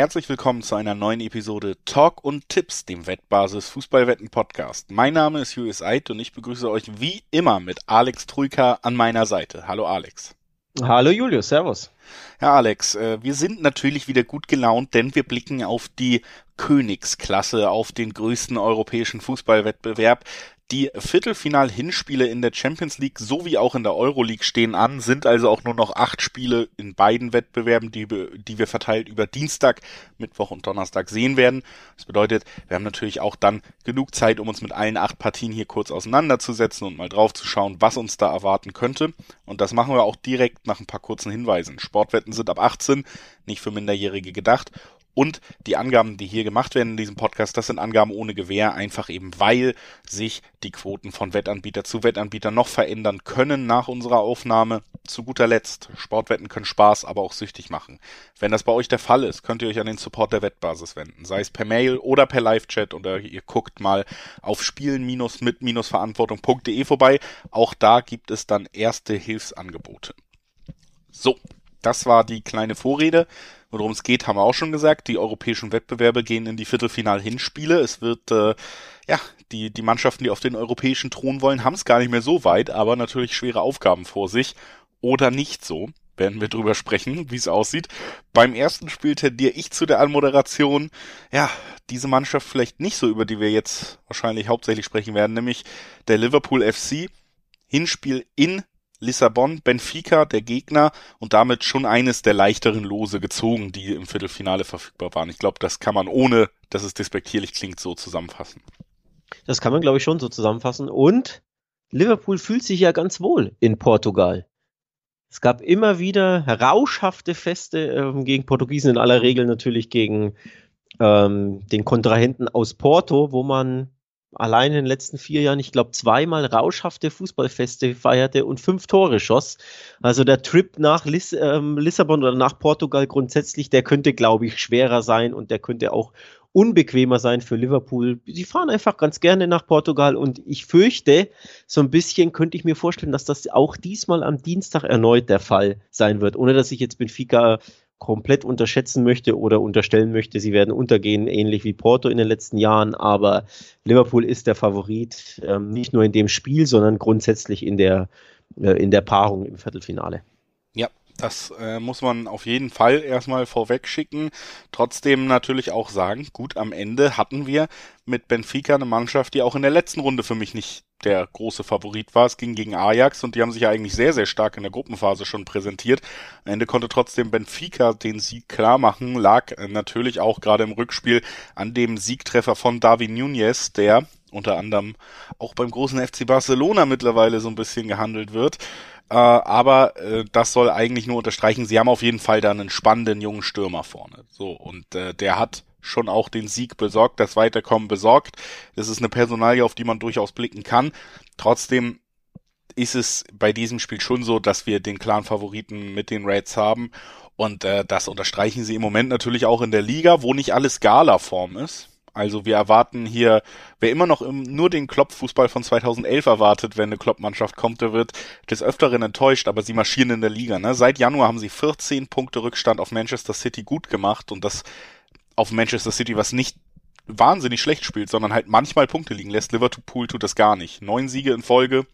Herzlich willkommen zu einer neuen Episode Talk und Tipps, dem Wettbasis Fußballwetten Podcast. Mein Name ist Julius Eid und ich begrüße euch wie immer mit Alex Trujka an meiner Seite. Hallo Alex. Hallo Julius, Servus. Ja, Alex, äh, wir sind natürlich wieder gut gelaunt, denn wir blicken auf die Königsklasse, auf den größten europäischen Fußballwettbewerb. Die Viertelfinal-Hinspiele in der Champions League sowie auch in der Euroleague stehen an, sind also auch nur noch acht Spiele in beiden Wettbewerben, die, die wir verteilt über Dienstag, Mittwoch und Donnerstag sehen werden. Das bedeutet, wir haben natürlich auch dann genug Zeit, um uns mit allen acht Partien hier kurz auseinanderzusetzen und mal drauf zu schauen, was uns da erwarten könnte. Und das machen wir auch direkt nach ein paar kurzen Hinweisen. Sportwetten sind ab 18, nicht für Minderjährige gedacht und die Angaben, die hier gemacht werden in diesem Podcast, das sind Angaben ohne Gewähr, einfach eben weil sich die Quoten von Wettanbieter zu Wettanbieter noch verändern können nach unserer Aufnahme. Zu guter Letzt, Sportwetten können Spaß, aber auch süchtig machen. Wenn das bei euch der Fall ist, könnt ihr euch an den Support der Wettbasis wenden, sei es per Mail oder per Live-Chat oder ihr guckt mal auf spielen-mit-verantwortung.de vorbei. Auch da gibt es dann erste Hilfsangebote. So, das war die kleine Vorrede. Worum es geht, haben wir auch schon gesagt. Die europäischen Wettbewerbe gehen in die Viertelfinal-Hinspiele. Es wird, äh, ja, die, die Mannschaften, die auf den europäischen Thron wollen, haben es gar nicht mehr so weit, aber natürlich schwere Aufgaben vor sich. Oder nicht so. Werden wir drüber sprechen, wie es aussieht. Beim ersten Spiel tendiere ich zu der Anmoderation. Ja, diese Mannschaft vielleicht nicht so, über die wir jetzt wahrscheinlich hauptsächlich sprechen werden, nämlich der Liverpool FC. Hinspiel in Lissabon, Benfica, der Gegner und damit schon eines der leichteren Lose gezogen, die im Viertelfinale verfügbar waren. Ich glaube, das kann man ohne, dass es despektierlich klingt, so zusammenfassen. Das kann man, glaube ich, schon so zusammenfassen. Und Liverpool fühlt sich ja ganz wohl in Portugal. Es gab immer wieder rauschhafte Feste ähm, gegen Portugiesen, in aller Regel natürlich gegen ähm, den Kontrahenten aus Porto, wo man allein in den letzten vier Jahren, ich glaube, zweimal rauschhafte Fußballfeste feierte und fünf Tore schoss. Also der Trip nach Liss ähm, Lissabon oder nach Portugal grundsätzlich, der könnte, glaube ich, schwerer sein und der könnte auch unbequemer sein für Liverpool. Sie fahren einfach ganz gerne nach Portugal und ich fürchte, so ein bisschen könnte ich mir vorstellen, dass das auch diesmal am Dienstag erneut der Fall sein wird, ohne dass ich jetzt Benfica komplett unterschätzen möchte oder unterstellen möchte, sie werden untergehen, ähnlich wie Porto in den letzten Jahren. Aber Liverpool ist der Favorit, ähm, nicht nur in dem Spiel, sondern grundsätzlich in der, äh, in der Paarung im Viertelfinale. Ja, das äh, muss man auf jeden Fall erstmal vorweg schicken. Trotzdem natürlich auch sagen, gut, am Ende hatten wir mit Benfica eine Mannschaft, die auch in der letzten Runde für mich nicht der große Favorit war. Es ging gegen Ajax und die haben sich ja eigentlich sehr, sehr stark in der Gruppenphase schon präsentiert. Am Ende konnte trotzdem Benfica den Sieg klar machen, lag natürlich auch gerade im Rückspiel an dem Siegtreffer von David Nunez, der unter anderem auch beim großen FC Barcelona mittlerweile so ein bisschen gehandelt wird. Äh, aber äh, das soll eigentlich nur unterstreichen, sie haben auf jeden Fall da einen spannenden jungen Stürmer vorne. So, und äh, der hat schon auch den Sieg besorgt, das Weiterkommen besorgt. Das ist eine Personalie, auf die man durchaus blicken kann. Trotzdem ist es bei diesem Spiel schon so, dass wir den klaren Favoriten mit den Reds haben. Und äh, das unterstreichen sie im Moment natürlich auch in der Liga, wo nicht alles Gala-Form ist. Also wir erwarten hier, wer immer noch im, nur den Klopp-Fußball von 2011 erwartet, wenn eine Klopp-Mannschaft kommt, der wird des Öfteren enttäuscht, aber sie marschieren in der Liga. Ne? Seit Januar haben sie 14 Punkte Rückstand auf Manchester City gut gemacht und das auf Manchester City, was nicht wahnsinnig schlecht spielt, sondern halt manchmal Punkte liegen lässt. Liverpool tut das gar nicht. Neun Siege in Folge.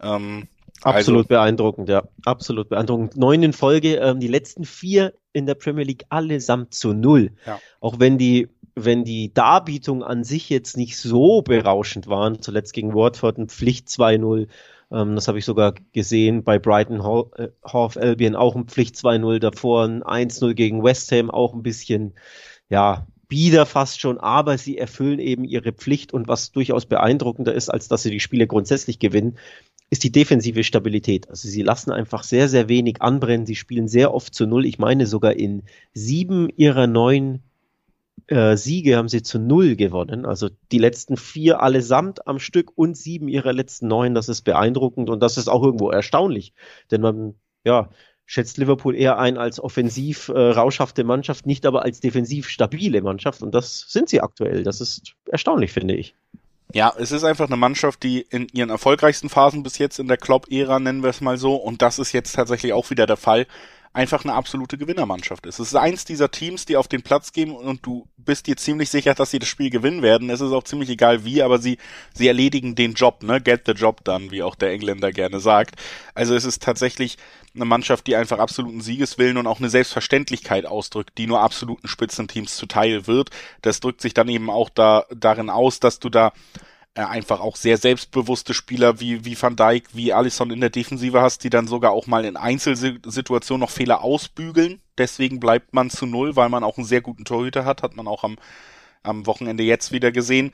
Ähm, absolut also, beeindruckend, ja. Absolut beeindruckend. Neun in Folge, ähm, die letzten vier in der Premier League allesamt zu null. Ja. Auch wenn die, wenn die Darbietung an sich jetzt nicht so berauschend waren, zuletzt gegen Watford ein Pflicht 2-0. Ähm, das habe ich sogar gesehen bei Brighton Hove äh, Albion auch ein Pflicht 2-0 davor, ein 1-0 gegen West Ham auch ein bisschen ja, bieder fast schon, aber sie erfüllen eben ihre Pflicht und was durchaus beeindruckender ist, als dass sie die Spiele grundsätzlich gewinnen, ist die defensive Stabilität. Also sie lassen einfach sehr, sehr wenig anbrennen. Sie spielen sehr oft zu Null. Ich meine sogar in sieben ihrer neun äh, Siege haben sie zu Null gewonnen. Also die letzten vier allesamt am Stück und sieben ihrer letzten neun. Das ist beeindruckend und das ist auch irgendwo erstaunlich. Denn man, ja, schätzt Liverpool eher ein als offensiv äh, rauschhafte Mannschaft, nicht aber als defensiv stabile Mannschaft. Und das sind sie aktuell. Das ist erstaunlich, finde ich. Ja, es ist einfach eine Mannschaft, die in ihren erfolgreichsten Phasen bis jetzt in der Klopp-Ära, nennen wir es mal so, und das ist jetzt tatsächlich auch wieder der Fall. Einfach eine absolute Gewinnermannschaft ist. Es ist eins dieser Teams, die auf den Platz gehen und du bist dir ziemlich sicher, dass sie das Spiel gewinnen werden. Es ist auch ziemlich egal wie, aber sie, sie erledigen den Job, ne? Get the job done, wie auch der Engländer gerne sagt. Also es ist tatsächlich eine Mannschaft, die einfach absoluten Siegeswillen und auch eine Selbstverständlichkeit ausdrückt, die nur absoluten Spitzenteams zuteil wird. Das drückt sich dann eben auch da, darin aus, dass du da äh, einfach auch sehr selbstbewusste Spieler wie, wie Van Dijk, wie Alisson in der Defensive hast, die dann sogar auch mal in Einzelsituationen noch Fehler ausbügeln. Deswegen bleibt man zu null, weil man auch einen sehr guten Torhüter hat, hat man auch am, am Wochenende jetzt wieder gesehen.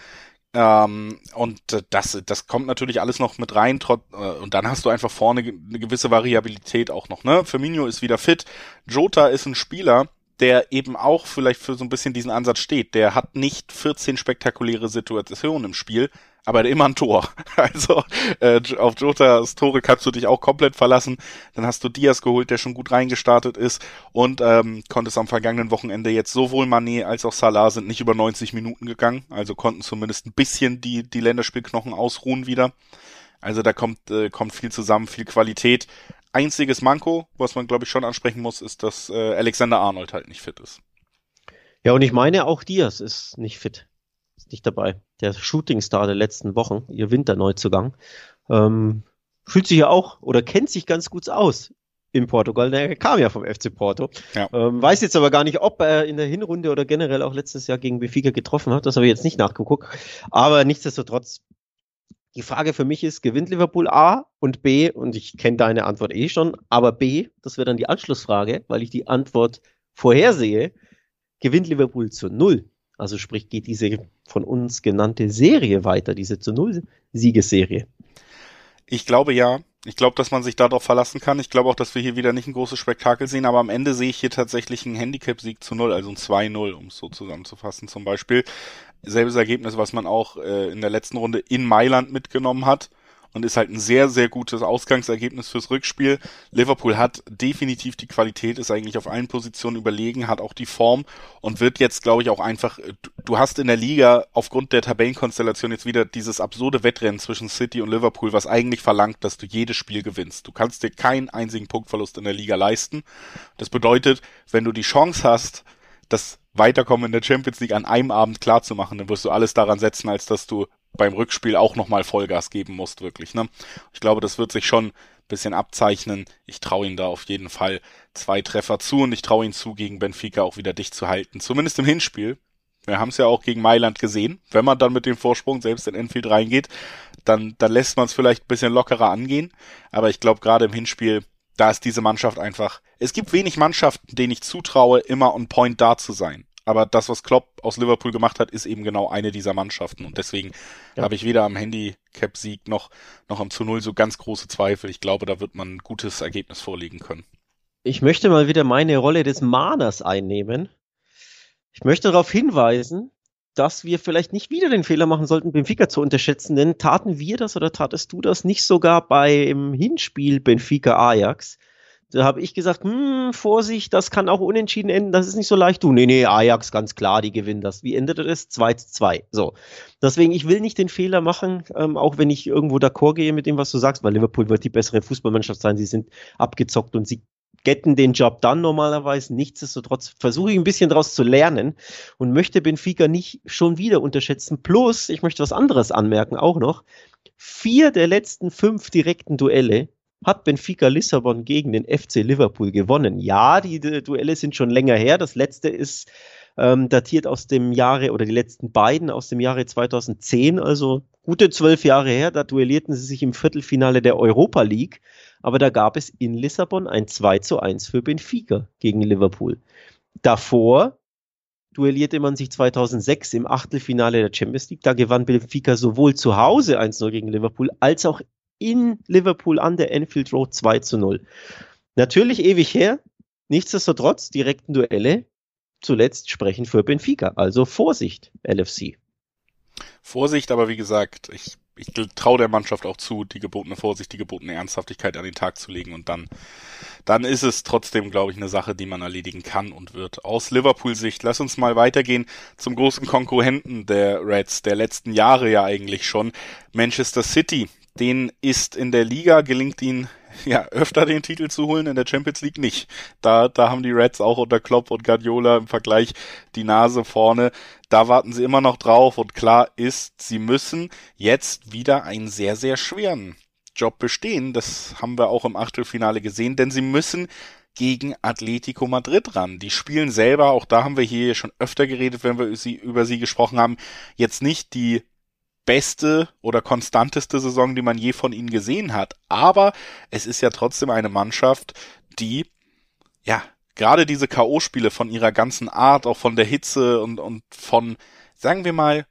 Ähm, und das, das kommt natürlich alles noch mit rein. Trot, äh, und dann hast du einfach vorne eine gewisse Variabilität auch noch. Ne? Firmino ist wieder fit. Jota ist ein Spieler, der eben auch vielleicht für so ein bisschen diesen Ansatz steht. Der hat nicht 14 spektakuläre Situationen im Spiel, aber immer ein Tor. Also äh, auf Jotas Tore kannst du dich auch komplett verlassen. Dann hast du Diaz geholt, der schon gut reingestartet ist und ähm, konntest am vergangenen Wochenende jetzt sowohl Mané als auch Salah sind nicht über 90 Minuten gegangen, also konnten zumindest ein bisschen die die Länderspielknochen ausruhen wieder. Also da kommt äh, kommt viel zusammen, viel Qualität einziges Manko, was man glaube ich schon ansprechen muss, ist, dass äh, Alexander Arnold halt nicht fit ist. Ja, und ich meine auch Diaz ist nicht fit. Ist nicht dabei. Der Shootingstar der letzten Wochen, ihr Winterneuzugang, ähm, fühlt sich ja auch oder kennt sich ganz gut aus in Portugal. Der kam ja vom FC Porto. Ja. Ähm, weiß jetzt aber gar nicht, ob er in der Hinrunde oder generell auch letztes Jahr gegen Benfica getroffen hat. Das habe ich jetzt nicht nachgeguckt. Aber nichtsdestotrotz die Frage für mich ist, gewinnt Liverpool A und B, und ich kenne deine Antwort eh schon, aber B, das wäre dann die Anschlussfrage, weil ich die Antwort vorhersehe, gewinnt Liverpool zu Null. Also sprich, geht diese von uns genannte Serie weiter, diese zu Null Siegesserie. Ich glaube ja. Ich glaube, dass man sich darauf verlassen kann. Ich glaube auch, dass wir hier wieder nicht ein großes Spektakel sehen, aber am Ende sehe ich hier tatsächlich einen Handicap-Sieg zu null, also ein 2-0, um es so zusammenzufassen zum Beispiel. Selbes Ergebnis, was man auch äh, in der letzten Runde in Mailand mitgenommen hat und ist halt ein sehr, sehr gutes Ausgangsergebnis fürs Rückspiel. Liverpool hat definitiv die Qualität, ist eigentlich auf allen Positionen überlegen, hat auch die Form und wird jetzt, glaube ich, auch einfach, du hast in der Liga aufgrund der Tabellenkonstellation jetzt wieder dieses absurde Wettrennen zwischen City und Liverpool, was eigentlich verlangt, dass du jedes Spiel gewinnst. Du kannst dir keinen einzigen Punktverlust in der Liga leisten. Das bedeutet, wenn du die Chance hast, das Weiterkommen in der Champions League an einem Abend klar zu machen, dann wirst du alles daran setzen, als dass du beim Rückspiel auch nochmal Vollgas geben musst, wirklich. Ne? Ich glaube, das wird sich schon ein bisschen abzeichnen. Ich traue ihm da auf jeden Fall zwei Treffer zu und ich traue ihm zu, gegen Benfica auch wieder dicht zu halten. Zumindest im Hinspiel. Wir haben es ja auch gegen Mailand gesehen. Wenn man dann mit dem Vorsprung selbst in Enfield reingeht, dann, dann lässt man es vielleicht ein bisschen lockerer angehen. Aber ich glaube, gerade im Hinspiel, da ist diese Mannschaft einfach. Es gibt wenig Mannschaften, denen ich zutraue, immer on point da zu sein. Aber das, was Klopp aus Liverpool gemacht hat, ist eben genau eine dieser Mannschaften. Und deswegen ja. habe ich weder am Handicap-Sieg noch, noch am zu Null so ganz große Zweifel. Ich glaube, da wird man ein gutes Ergebnis vorlegen können. Ich möchte mal wieder meine Rolle des Mahners einnehmen. Ich möchte darauf hinweisen, dass wir vielleicht nicht wieder den Fehler machen sollten, Benfica zu unterschätzen, denn taten wir das oder tatest du das nicht sogar beim Hinspiel Benfica Ajax? Da habe ich gesagt, hm, Vorsicht, das kann auch unentschieden enden, das ist nicht so leicht. Du, nee, nee, Ajax, ganz klar, die gewinnen das. Wie endete das? 2 zu 2. So. Deswegen, ich will nicht den Fehler machen, ähm, auch wenn ich irgendwo d'accord gehe mit dem, was du sagst, weil Liverpool wird die bessere Fußballmannschaft sein. Sie sind abgezockt und sie getten den Job dann normalerweise. Nichtsdestotrotz versuche ich ein bisschen daraus zu lernen und möchte Benfica nicht schon wieder unterschätzen. Plus, ich möchte was anderes anmerken auch noch. Vier der letzten fünf direkten Duelle hat Benfica Lissabon gegen den FC Liverpool gewonnen. Ja, die, Duelle sind schon länger her. Das letzte ist ähm, datiert aus dem Jahre oder die letzten beiden aus dem Jahre 2010, also gute zwölf Jahre her. Da duellierten sie sich im Viertelfinale der Europa League, aber da gab es in Lissabon ein 2 zu 1 für Benfica gegen Liverpool. Davor duellierte man sich 2006 im Achtelfinale der Champions League. Da gewann Benfica sowohl zu Hause 1-0 gegen Liverpool als auch in Liverpool an der Enfield Road 2 zu 0. Natürlich ewig her, nichtsdestotrotz direkten Duelle zuletzt sprechen für Benfica. Also Vorsicht, LFC. Vorsicht, aber wie gesagt, ich, ich traue der Mannschaft auch zu, die gebotene Vorsicht, die gebotene Ernsthaftigkeit an den Tag zu legen und dann, dann ist es trotzdem, glaube ich, eine Sache, die man erledigen kann und wird. Aus Liverpool-Sicht, lass uns mal weitergehen zum großen Konkurrenten der Reds der letzten Jahre ja eigentlich schon, Manchester City. Den ist in der Liga gelingt ihnen ja, öfter den Titel zu holen, in der Champions League nicht. Da, da haben die Reds auch unter Klopp und Guardiola im Vergleich die Nase vorne. Da warten sie immer noch drauf und klar ist, sie müssen jetzt wieder einen sehr, sehr schweren Job bestehen. Das haben wir auch im Achtelfinale gesehen, denn sie müssen gegen Atletico Madrid ran. Die spielen selber, auch da haben wir hier schon öfter geredet, wenn wir über sie gesprochen haben, jetzt nicht die beste oder konstanteste Saison, die man je von ihnen gesehen hat. Aber es ist ja trotzdem eine Mannschaft, die, ja, gerade diese K.O.-Spiele von ihrer ganzen Art, auch von der Hitze und, und von, sagen wir mal,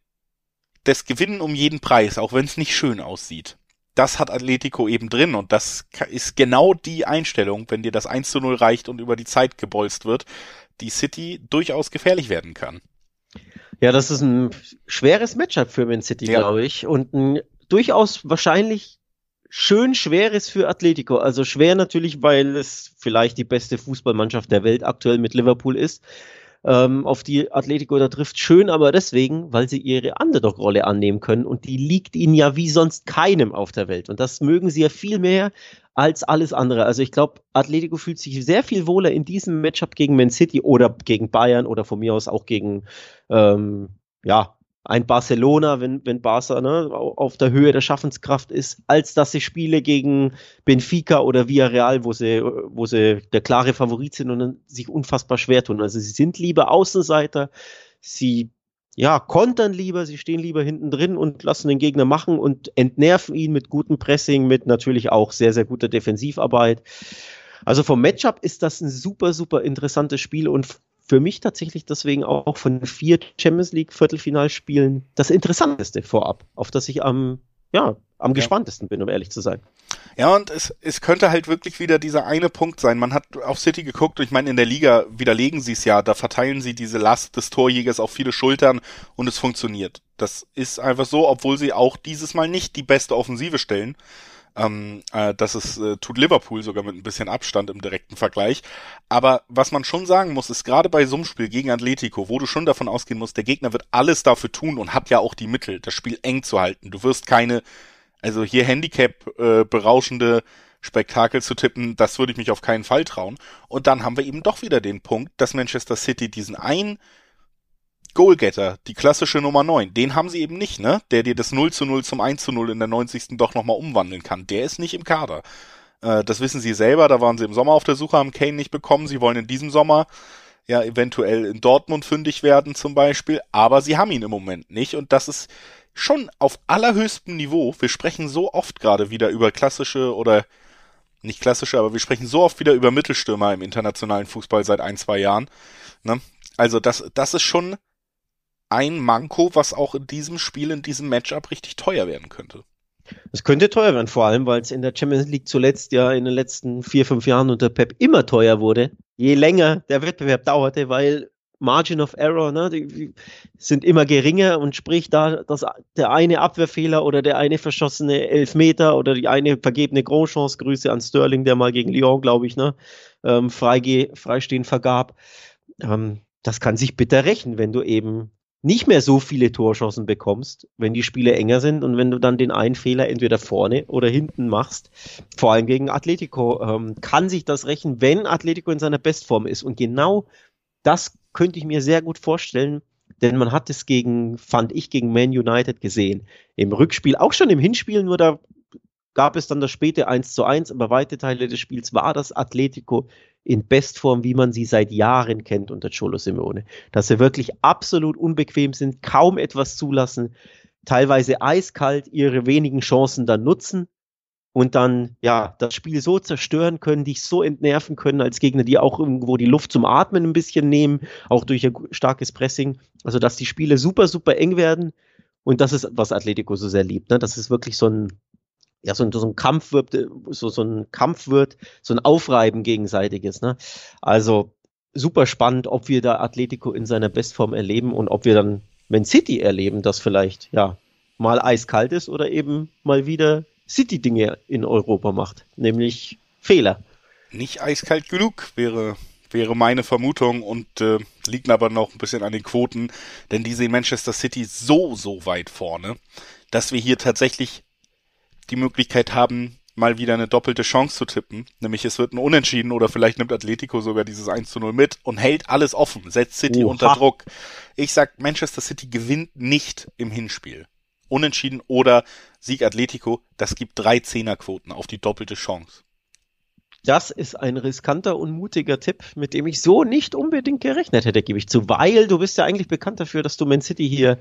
das Gewinnen um jeden Preis, auch wenn es nicht schön aussieht. Das hat Atletico eben drin und das ist genau die Einstellung, wenn dir das 1 zu 0 reicht und über die Zeit gebolzt wird, die City durchaus gefährlich werden kann. Ja, das ist ein schweres Matchup für Man City, ja. glaube ich. Und ein durchaus wahrscheinlich schön schweres für Atletico. Also schwer natürlich, weil es vielleicht die beste Fußballmannschaft der Welt aktuell mit Liverpool ist. Ähm, auf die Atletico da trifft schön, aber deswegen, weil sie ihre Underdog-Rolle annehmen können und die liegt ihnen ja wie sonst keinem auf der Welt. Und das mögen sie ja viel mehr als alles andere. Also ich glaube, Atletico fühlt sich sehr viel wohler in diesem Matchup gegen Man City oder gegen Bayern oder von mir aus auch gegen ähm, ja, ein Barcelona, wenn, wenn Barca ne, auf der Höhe der Schaffenskraft ist, als dass sie Spiele gegen Benfica oder Villarreal, wo sie, wo sie der klare Favorit sind und sich unfassbar schwer tun. Also sie sind lieber Außenseiter, sie ja, kontern lieber, sie stehen lieber hinten drin und lassen den Gegner machen und entnerven ihn mit gutem Pressing, mit natürlich auch sehr, sehr guter Defensivarbeit. Also vom Matchup ist das ein super, super interessantes Spiel und für mich tatsächlich deswegen auch von vier Champions League Viertelfinalspielen das interessanteste vorab, auf das ich am, ja, am gespanntesten bin, um ehrlich zu sein. Ja, und es, es könnte halt wirklich wieder dieser eine Punkt sein. Man hat auf City geguckt und ich meine, in der Liga widerlegen sie es ja, da verteilen sie diese Last des Torjägers auf viele Schultern und es funktioniert. Das ist einfach so, obwohl sie auch dieses Mal nicht die beste Offensive stellen. Ähm, äh, das ist, äh, tut Liverpool sogar mit ein bisschen Abstand im direkten Vergleich. Aber was man schon sagen muss, ist gerade bei so einem Spiel gegen Atletico, wo du schon davon ausgehen musst, der Gegner wird alles dafür tun und hat ja auch die Mittel, das Spiel eng zu halten. Du wirst keine also hier Handicap äh, berauschende Spektakel zu tippen, das würde ich mich auf keinen Fall trauen. Und dann haben wir eben doch wieder den Punkt, dass Manchester City diesen einen Goalgetter, die klassische Nummer 9, den haben sie eben nicht, ne? Der dir das 0 zu 0 zum 1 zu 0 in der 90. doch nochmal umwandeln kann. Der ist nicht im Kader. Äh, das wissen sie selber, da waren sie im Sommer auf der Suche, haben Kane nicht bekommen. Sie wollen in diesem Sommer ja eventuell in Dortmund fündig werden zum Beispiel, aber sie haben ihn im Moment nicht und das ist schon auf allerhöchstem Niveau. Wir sprechen so oft gerade wieder über klassische oder nicht klassische, aber wir sprechen so oft wieder über Mittelstürmer im internationalen Fußball seit ein, zwei Jahren. Ne? Also das, das ist schon ein Manko, was auch in diesem Spiel, in diesem Matchup richtig teuer werden könnte. Es könnte teuer werden, vor allem, weil es in der Champions League zuletzt ja in den letzten vier, fünf Jahren unter Pep immer teuer wurde. Je länger der Wettbewerb dauerte, weil Margin of Error, ne, die sind immer geringer und sprich da, dass der eine Abwehrfehler oder der eine verschossene Elfmeter oder die eine vergebene Grandchance, Grüße an Sterling, der mal gegen Lyon, glaube ich, ne, ähm, Freige, Freistehen vergab. Ähm, das kann sich bitter rächen, wenn du eben nicht mehr so viele Torschancen bekommst, wenn die Spiele enger sind und wenn du dann den einen Fehler entweder vorne oder hinten machst, vor allem gegen Atletico, ähm, kann sich das rächen, wenn Atletico in seiner Bestform ist. Und genau das könnte ich mir sehr gut vorstellen, denn man hat es gegen, fand ich, gegen Man United gesehen. Im Rückspiel, auch schon im Hinspiel, nur da gab es dann das späte 1 zu 1, aber weite Teile des Spiels war das Atletico in Bestform, wie man sie seit Jahren kennt unter Cholo Simeone. Dass sie wirklich absolut unbequem sind, kaum etwas zulassen, teilweise eiskalt ihre wenigen Chancen dann nutzen und dann ja das Spiel so zerstören können, dich so entnerven können als Gegner, die auch irgendwo die Luft zum Atmen ein bisschen nehmen, auch durch ein starkes Pressing. Also dass die Spiele super, super eng werden. Und das ist, was Atletico so sehr liebt, ne? dass es wirklich so ein, ja, so ein, so ein Kampf wird, so, so ein Kampf wird, so ein Aufreiben gegenseitiges. Ne? Also super spannend, ob wir da Atletico in seiner Bestform erleben und ob wir dann Man City erleben, das vielleicht, ja, mal eiskalt ist oder eben mal wieder City-Dinge in Europa macht, nämlich Fehler. Nicht eiskalt genug wäre wäre meine Vermutung und äh, liegt aber noch ein bisschen an den Quoten, denn die sehen Manchester City so, so weit vorne, dass wir hier tatsächlich die Möglichkeit haben, mal wieder eine doppelte Chance zu tippen. Nämlich es wird ein Unentschieden oder vielleicht nimmt Atletico sogar dieses 1 zu 0 mit und hält alles offen, setzt City Oha. unter Druck. Ich sag, Manchester City gewinnt nicht im Hinspiel. Unentschieden oder Sieg Atletico, das gibt drei Zehnerquoten auf die doppelte Chance. Das ist ein riskanter und mutiger Tipp, mit dem ich so nicht unbedingt gerechnet hätte, gebe ich zu, weil du bist ja eigentlich bekannt dafür, dass du Man City hier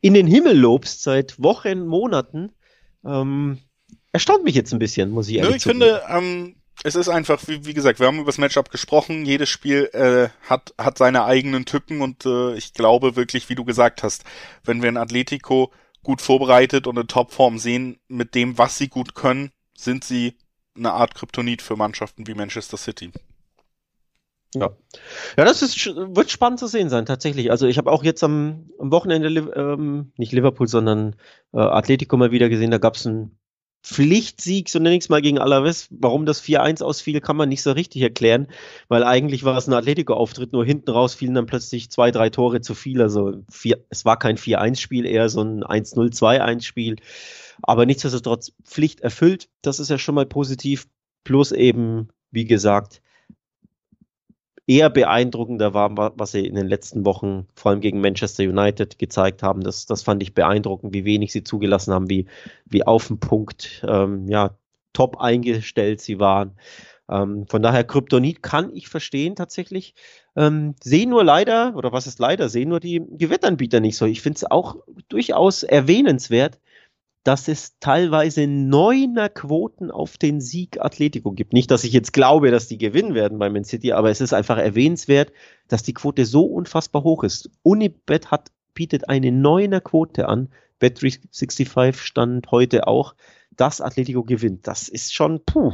in den Himmel lobst seit Wochen, Monaten. Ähm, erstaunt mich jetzt ein bisschen, muss ich ehrlich sagen. Ich finde, ähm, es ist einfach, wie, wie, gesagt, wir haben über das Matchup gesprochen. Jedes Spiel äh, hat, hat seine eigenen Tücken und äh, ich glaube wirklich, wie du gesagt hast, wenn wir ein Atletico gut vorbereitet und in Topform sehen, mit dem, was sie gut können, sind sie eine Art Kryptonit für Mannschaften wie Manchester City. Ja. Ja, das ist, wird spannend zu sehen sein, tatsächlich. Also ich habe auch jetzt am, am Wochenende, ähm, nicht Liverpool, sondern äh, Atletico mal wieder gesehen, da gab es einen Pflichtsieg, so nenne ich es mal, gegen Alaves. Warum das 4-1 ausfiel, kann man nicht so richtig erklären, weil eigentlich war es ein Atletico-Auftritt, nur hinten raus fielen dann plötzlich zwei, drei Tore zu viel. Also vier, es war kein 4-1-Spiel, eher so ein 1-0, 2-1-Spiel. Aber nichtsdestotrotz Pflicht erfüllt, das ist ja schon mal positiv. Plus eben, wie gesagt, eher beeindruckender war, was sie in den letzten Wochen vor allem gegen Manchester United gezeigt haben. Das, das fand ich beeindruckend, wie wenig sie zugelassen haben, wie, wie auf den Punkt, ähm, ja, top eingestellt sie waren. Ähm, von daher, Kryptonit kann ich verstehen tatsächlich. Ähm, sehen nur leider, oder was ist leider, sehen nur die, die Wettanbieter nicht so. Ich finde es auch durchaus erwähnenswert, dass es teilweise neuner Quoten auf den Sieg Atletico gibt. Nicht, dass ich jetzt glaube, dass die gewinnen werden bei Man City, aber es ist einfach erwähnenswert, dass die Quote so unfassbar hoch ist. Unibet hat, bietet eine neuner Quote an. Bet365 stand heute auch, dass Atletico gewinnt. Das ist schon, puh,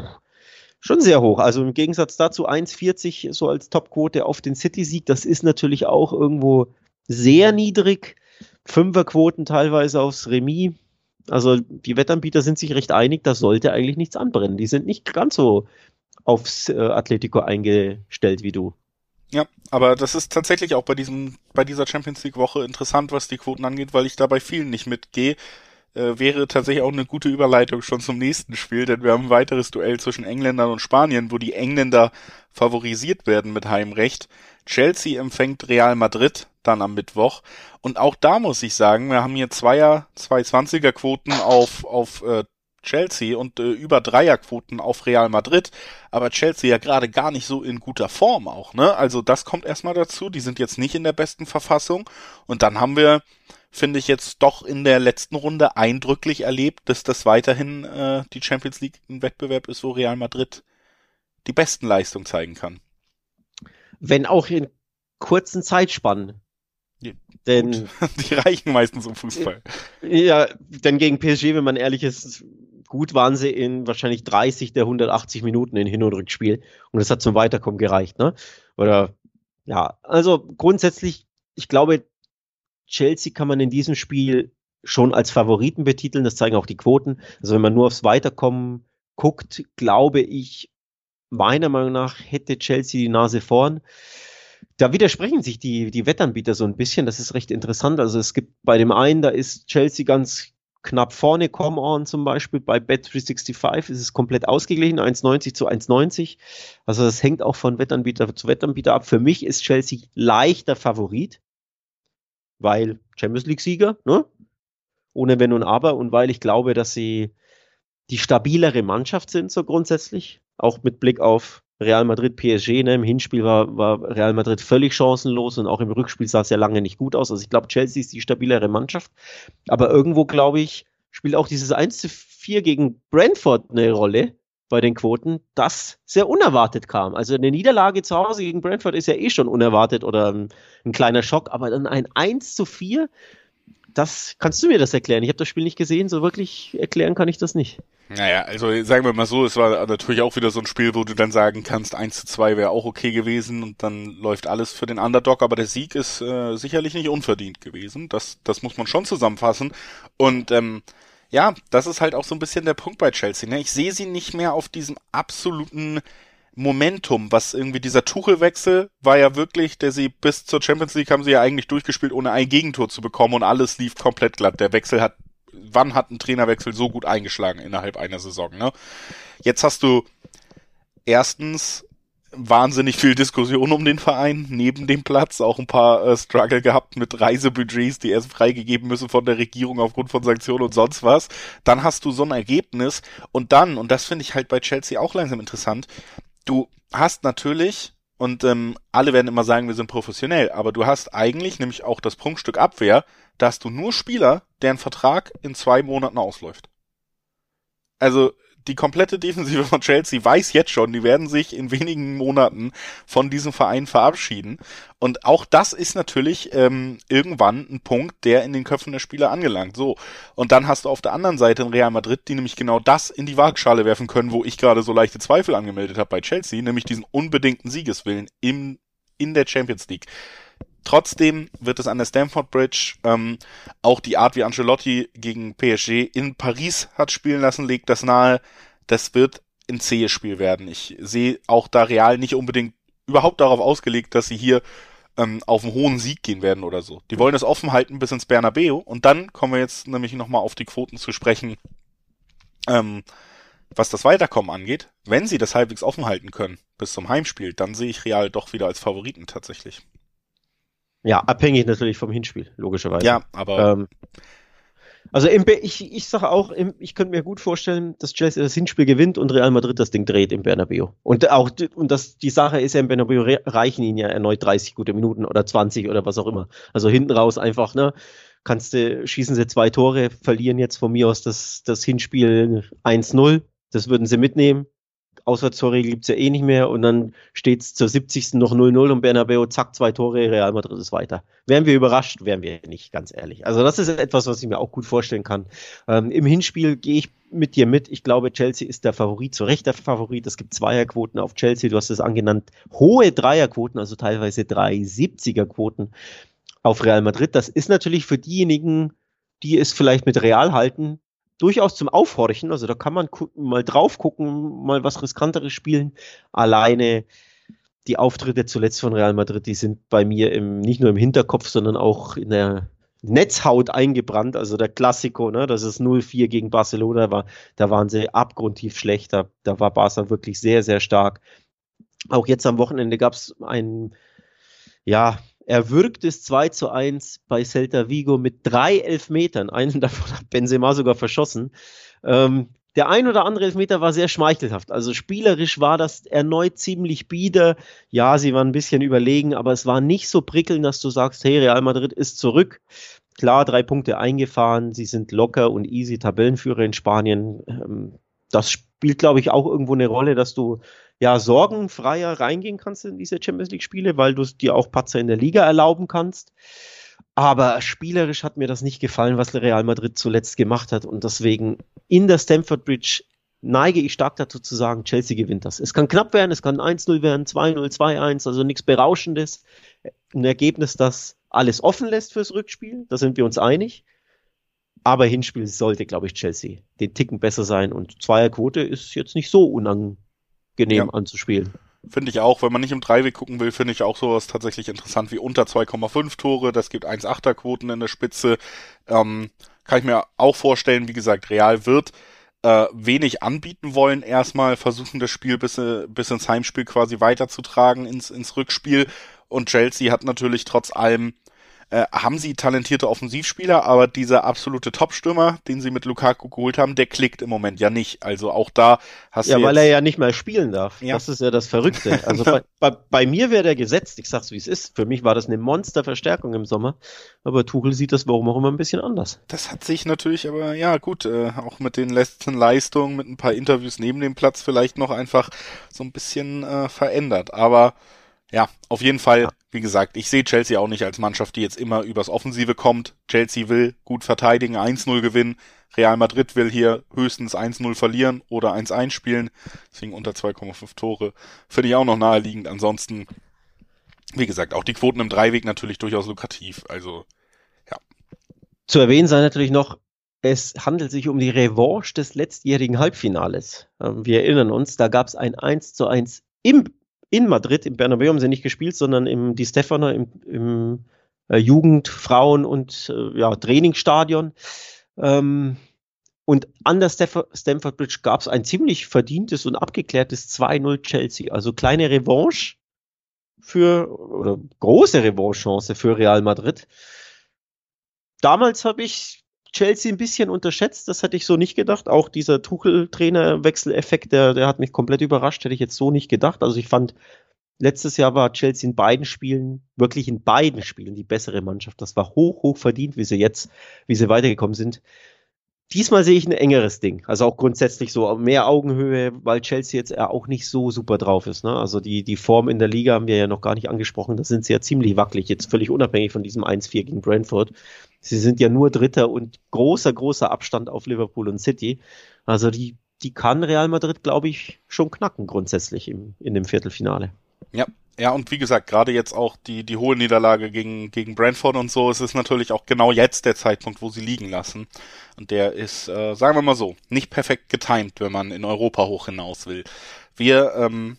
schon sehr hoch. Also im Gegensatz dazu 1,40 so als Topquote auf den City-Sieg. Das ist natürlich auch irgendwo sehr niedrig. Fünferquoten teilweise aufs Remis. Also die Wettanbieter sind sich recht einig, da sollte eigentlich nichts anbrennen. Die sind nicht ganz so aufs äh, Atletico eingestellt wie du. Ja, aber das ist tatsächlich auch bei diesem, bei dieser Champions League Woche interessant, was die Quoten angeht, weil ich da bei vielen nicht mitgehe. Äh, wäre tatsächlich auch eine gute Überleitung schon zum nächsten Spiel, denn wir haben ein weiteres Duell zwischen Engländern und Spanien, wo die Engländer favorisiert werden mit Heimrecht. Chelsea empfängt Real Madrid dann am Mittwoch. Und auch da muss ich sagen, wir haben hier Zweier, zwei Zwanziger Quoten auf, auf äh, Chelsea und äh, über Dreierquoten auf Real Madrid, aber Chelsea ja gerade gar nicht so in guter Form auch, ne? Also das kommt erstmal dazu, die sind jetzt nicht in der besten Verfassung und dann haben wir finde ich jetzt doch in der letzten Runde eindrücklich erlebt, dass das weiterhin äh, die Champions League ein Wettbewerb ist, wo Real Madrid die besten Leistungen zeigen kann. Wenn auch in kurzen Zeitspannen. Ja, denn die reichen meistens im Fußball. Ja, denn gegen PSG, wenn man ehrlich ist, gut waren sie in wahrscheinlich 30 der 180 Minuten in Hin- und Rückspiel und das hat zum Weiterkommen gereicht, ne? Oder ja, also grundsätzlich, ich glaube, Chelsea kann man in diesem Spiel schon als Favoriten betiteln, das zeigen auch die Quoten. Also wenn man nur aufs Weiterkommen guckt, glaube ich, meiner Meinung nach hätte Chelsea die Nase vorn. Da widersprechen sich die, die Wettanbieter so ein bisschen. Das ist recht interessant. Also es gibt bei dem einen, da ist Chelsea ganz knapp vorne, Come On zum Beispiel. Bei Bet365 ist es komplett ausgeglichen, 1,90 zu 1,90. Also das hängt auch von Wettanbieter zu Wettanbieter ab. Für mich ist Chelsea leichter Favorit, weil Champions League-Sieger, ne? Ohne Wenn und Aber und weil ich glaube, dass sie die stabilere Mannschaft sind, so grundsätzlich. Auch mit Blick auf Real Madrid PSG. Ne? Im Hinspiel war, war Real Madrid völlig chancenlos und auch im Rückspiel sah es ja lange nicht gut aus. Also ich glaube, Chelsea ist die stabilere Mannschaft. Aber irgendwo, glaube ich, spielt auch dieses 1 zu 4 gegen Brentford eine Rolle bei den Quoten, das sehr unerwartet kam. Also eine Niederlage zu Hause gegen Brentford ist ja eh schon unerwartet oder ein, ein kleiner Schock, aber dann ein 1 zu 4 das kannst du mir das erklären? Ich habe das Spiel nicht gesehen, so wirklich erklären kann ich das nicht. Naja, also sagen wir mal so, es war natürlich auch wieder so ein Spiel, wo du dann sagen kannst, 1 zu 2 wäre auch okay gewesen und dann läuft alles für den Underdog, aber der Sieg ist äh, sicherlich nicht unverdient gewesen. Das, das muss man schon zusammenfassen. Und ähm, ja, das ist halt auch so ein bisschen der Punkt bei Chelsea. Ne? Ich sehe sie nicht mehr auf diesem absoluten Momentum, was irgendwie dieser Tuchelwechsel war ja wirklich, der sie bis zur Champions League haben sie ja eigentlich durchgespielt, ohne ein Gegentor zu bekommen und alles lief komplett glatt. Der Wechsel hat wann hat ein Trainerwechsel so gut eingeschlagen innerhalb einer Saison, ne? Jetzt hast du erstens wahnsinnig viel Diskussion um den Verein neben dem Platz, auch ein paar äh, Struggle gehabt mit Reisebudgets, die erst freigegeben müssen von der Regierung aufgrund von Sanktionen und sonst was. Dann hast du so ein Ergebnis und dann, und das finde ich halt bei Chelsea auch langsam interessant, du hast natürlich und ähm, alle werden immer sagen, wir sind professionell, aber du hast eigentlich nämlich auch das Prunkstück Abwehr, da hast du nur Spieler, deren Vertrag in zwei Monaten ausläuft. Also die komplette Defensive von Chelsea weiß jetzt schon, die werden sich in wenigen Monaten von diesem Verein verabschieden. Und auch das ist natürlich ähm, irgendwann ein Punkt, der in den Köpfen der Spieler angelangt. So. Und dann hast du auf der anderen Seite in Real Madrid, die nämlich genau das in die Waagschale werfen können, wo ich gerade so leichte Zweifel angemeldet habe bei Chelsea, nämlich diesen unbedingten Siegeswillen im, in der Champions League. Trotzdem wird es an der Stamford Bridge ähm, auch die Art, wie Ancelotti gegen PSG in Paris hat spielen lassen, legt das nahe. Das wird ein zähes Spiel werden. Ich sehe auch da Real nicht unbedingt überhaupt darauf ausgelegt, dass sie hier ähm, auf einen hohen Sieg gehen werden oder so. Die wollen es offen halten bis ins Bernabeu und dann kommen wir jetzt nämlich nochmal auf die Quoten zu sprechen, ähm, was das Weiterkommen angeht. Wenn sie das halbwegs offen halten können bis zum Heimspiel, dann sehe ich Real doch wieder als Favoriten tatsächlich. Ja, abhängig natürlich vom Hinspiel, logischerweise. Ja, aber. Ähm, also im ich, ich sage auch, im, ich könnte mir gut vorstellen, dass Chelsea das Hinspiel gewinnt und Real Madrid das Ding dreht im Bernabeu. Und auch und das die Sache ist ja im Bernabeu reichen ihnen ja erneut 30 gute Minuten oder 20 oder was auch immer. Also hinten raus einfach, ne? Kannst du schießen sie zwei Tore, verlieren jetzt von mir aus das das Hinspiel 1-0. Das würden sie mitnehmen. Auswärtstorregel gibt's ja eh nicht mehr und dann steht's zur 70. noch 0-0 und Bernabeu, zack, zwei Tore, Real Madrid ist weiter. Wären wir überrascht, wären wir nicht, ganz ehrlich. Also das ist etwas, was ich mir auch gut vorstellen kann. Ähm, Im Hinspiel gehe ich mit dir mit. Ich glaube, Chelsea ist der Favorit, zu Recht der Favorit. Es gibt Zweierquoten auf Chelsea, du hast es angenannt, hohe Dreierquoten, also teilweise 370er Quoten auf Real Madrid. Das ist natürlich für diejenigen, die es vielleicht mit Real halten, durchaus zum Aufhorchen. Also da kann man mal drauf gucken, mal was riskanteres spielen. Alleine die Auftritte zuletzt von Real Madrid, die sind bei mir im, nicht nur im Hinterkopf, sondern auch in der Netzhaut eingebrannt. Also der Klassiko, ne, das ist 0-4 gegen Barcelona war, da waren sie abgrundtief schlecht. Da, da war Barca wirklich sehr, sehr stark. Auch jetzt am Wochenende gab es ein, ja, er wirkt es 2 zu 1 bei Celta Vigo mit drei Elfmetern. Einen davon hat Benzema sogar verschossen. Ähm, der ein oder andere Elfmeter war sehr schmeichelhaft. Also spielerisch war das erneut ziemlich bieder. Ja, sie waren ein bisschen überlegen, aber es war nicht so prickelnd, dass du sagst, hey, Real Madrid ist zurück. Klar, drei Punkte eingefahren. Sie sind locker und easy Tabellenführer in Spanien. Ähm, das spielt, glaube ich, auch irgendwo eine Rolle, dass du ja sorgenfreier reingehen kannst in diese Champions League Spiele, weil du dir auch Patzer in der Liga erlauben kannst. Aber spielerisch hat mir das nicht gefallen, was Real Madrid zuletzt gemacht hat. Und deswegen in der Stamford Bridge neige ich stark dazu zu sagen, Chelsea gewinnt das. Es kann knapp werden, es kann 1-0 werden, 2-0, 2-1, also nichts Berauschendes. Ein Ergebnis, das alles offen lässt fürs Rückspiel, da sind wir uns einig. Aber Hinspiel sollte, glaube ich, Chelsea den Ticken besser sein. Und Zweierquote ist jetzt nicht so unangenehm genehm ja. anzuspielen. Finde ich auch, wenn man nicht im Dreiweg gucken will, finde ich auch sowas tatsächlich interessant wie unter 2,5 Tore. Das gibt 1,8er Quoten in der Spitze. Ähm, kann ich mir auch vorstellen, wie gesagt, Real wird äh, wenig anbieten wollen, erstmal versuchen das Spiel bis, äh, bis ins Heimspiel quasi weiterzutragen, ins, ins Rückspiel. Und Chelsea hat natürlich trotz allem äh, haben sie talentierte Offensivspieler, aber dieser absolute Top-Stürmer, den sie mit Lukaku geholt haben, der klickt im Moment ja nicht. Also auch da hast ja, du. Ja, weil er ja nicht mehr spielen darf. Ja. Das ist ja das Verrückte. Also bei, bei, bei, mir wäre der gesetzt. Ich sag's wie es ist. Für mich war das eine Monsterverstärkung im Sommer. Aber Tuchel sieht das warum auch immer ein bisschen anders. Das hat sich natürlich aber, ja gut, äh, auch mit den letzten Leistungen, mit ein paar Interviews neben dem Platz vielleicht noch einfach so ein bisschen äh, verändert. Aber ja, auf jeden Fall, wie gesagt, ich sehe Chelsea auch nicht als Mannschaft, die jetzt immer übers Offensive kommt. Chelsea will gut verteidigen, 1-0 gewinnen. Real Madrid will hier höchstens 1-0 verlieren oder 1-1 spielen. Deswegen unter 2,5 Tore. Finde ich auch noch naheliegend. Ansonsten, wie gesagt, auch die Quoten im Dreiweg natürlich durchaus lukrativ. Also, ja. Zu erwähnen sei natürlich noch, es handelt sich um die Revanche des letztjährigen Halbfinales. Ähm, wir erinnern uns, da gab es ein 1 zu 1 im in Madrid, im Bernabeu haben sie nicht gespielt, sondern im Di Stefano, im, im äh, Jugend-, Frauen- und äh, ja, Trainingsstadion. Ähm, und an der Stamford Bridge gab es ein ziemlich verdientes und abgeklärtes 2-0 Chelsea. Also kleine Revanche für, oder große Revanche-Chance für Real Madrid. Damals habe ich Chelsea ein bisschen unterschätzt, das hätte ich so nicht gedacht. Auch dieser Tuchel-Trainer-Wechseleffekt, der, der hat mich komplett überrascht, hätte ich jetzt so nicht gedacht. Also ich fand, letztes Jahr war Chelsea in beiden Spielen, wirklich in beiden Spielen die bessere Mannschaft. Das war hoch, hoch verdient, wie sie jetzt, wie sie weitergekommen sind. Diesmal sehe ich ein engeres Ding. Also auch grundsätzlich so mehr Augenhöhe, weil Chelsea jetzt auch nicht so super drauf ist. Ne? Also die, die Form in der Liga haben wir ja noch gar nicht angesprochen. Da sind sie ja ziemlich wackelig, jetzt völlig unabhängig von diesem 1-4 gegen Brentford. Sie sind ja nur Dritter und großer, großer Abstand auf Liverpool und City. Also die, die kann Real Madrid, glaube ich, schon knacken grundsätzlich im, in dem Viertelfinale. Ja, ja, und wie gesagt, gerade jetzt auch die, die hohe Niederlage gegen, gegen Brentford und so, es ist natürlich auch genau jetzt der Zeitpunkt, wo sie liegen lassen. Und der ist, äh, sagen wir mal so, nicht perfekt getimt, wenn man in Europa hoch hinaus will. Wir ähm,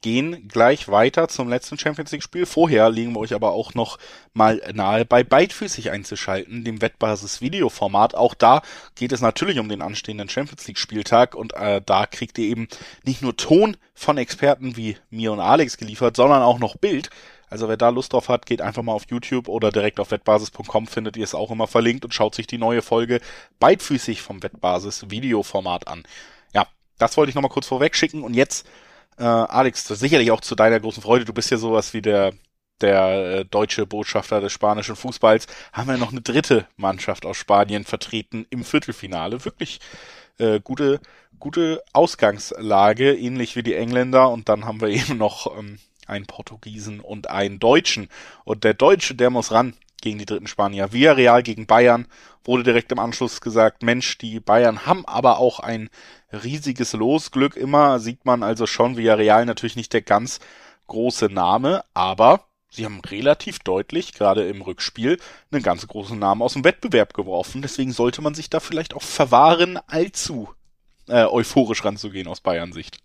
gehen gleich weiter zum letzten Champions League Spiel. Vorher liegen wir euch aber auch noch mal nahe, bei beidfüßig einzuschalten, dem Wettbasis Videoformat. Auch da geht es natürlich um den anstehenden Champions League Spieltag und äh, da kriegt ihr eben nicht nur Ton von Experten wie mir und Alex geliefert, sondern auch noch Bild. Also wer da Lust drauf hat, geht einfach mal auf YouTube oder direkt auf wettbasis.com, findet ihr es auch immer verlinkt und schaut sich die neue Folge beidfüßig vom Wettbasis Videoformat an. Ja, das wollte ich nochmal kurz vorweg schicken und jetzt äh, Alex, sicherlich auch zu deiner großen Freude, du bist ja sowas wie der der äh, deutsche Botschafter des spanischen Fußballs, haben wir noch eine dritte Mannschaft aus Spanien vertreten im Viertelfinale. Wirklich äh, gute, gute Ausgangslage, ähnlich wie die Engländer. Und dann haben wir eben noch ähm, einen Portugiesen und einen Deutschen. Und der Deutsche, der muss ran gegen die dritten Spanier. Villarreal gegen Bayern wurde direkt im Anschluss gesagt, Mensch, die Bayern haben aber auch ein riesiges Losglück immer, sieht man also schon, Villarreal natürlich nicht der ganz große Name, aber sie haben relativ deutlich, gerade im Rückspiel, einen ganz großen Namen aus dem Wettbewerb geworfen. Deswegen sollte man sich da vielleicht auch verwahren, allzu äh, euphorisch ranzugehen aus Bayern Sicht.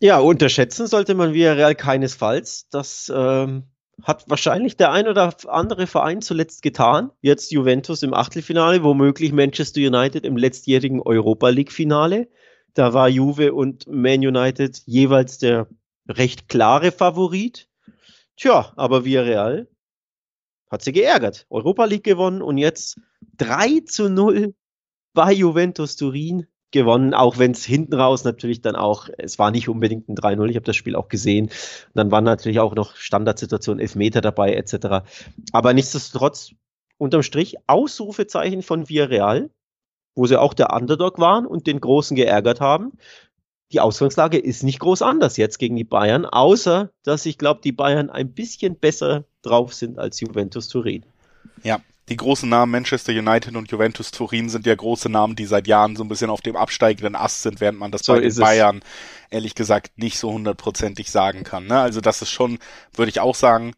Ja, unterschätzen sollte man Villarreal keinesfalls. Das ähm, hat wahrscheinlich der ein oder andere Verein zuletzt getan. Jetzt Juventus im Achtelfinale, womöglich Manchester United im letztjährigen Europa League Finale. Da war Juve und Man United jeweils der recht klare Favorit. Tja, aber Villarreal hat sie geärgert. Europa League gewonnen und jetzt 3 zu 0 bei Juventus Turin gewonnen, auch wenn es hinten raus natürlich dann auch, es war nicht unbedingt ein 3-0, ich habe das Spiel auch gesehen. Und dann waren natürlich auch noch Standardsituationen, Elfmeter dabei etc. Aber nichtsdestotrotz, unterm Strich, Ausrufezeichen von Villarreal, wo sie auch der Underdog waren und den Großen geärgert haben. Die Ausgangslage ist nicht groß anders jetzt gegen die Bayern, außer dass ich glaube, die Bayern ein bisschen besser drauf sind als Juventus Turin. Ja, die großen Namen Manchester United und Juventus Turin sind ja große Namen, die seit Jahren so ein bisschen auf dem absteigenden Ast sind, während man das so bei den Bayern ehrlich gesagt nicht so hundertprozentig sagen kann. Ne? Also das ist schon, würde ich auch sagen,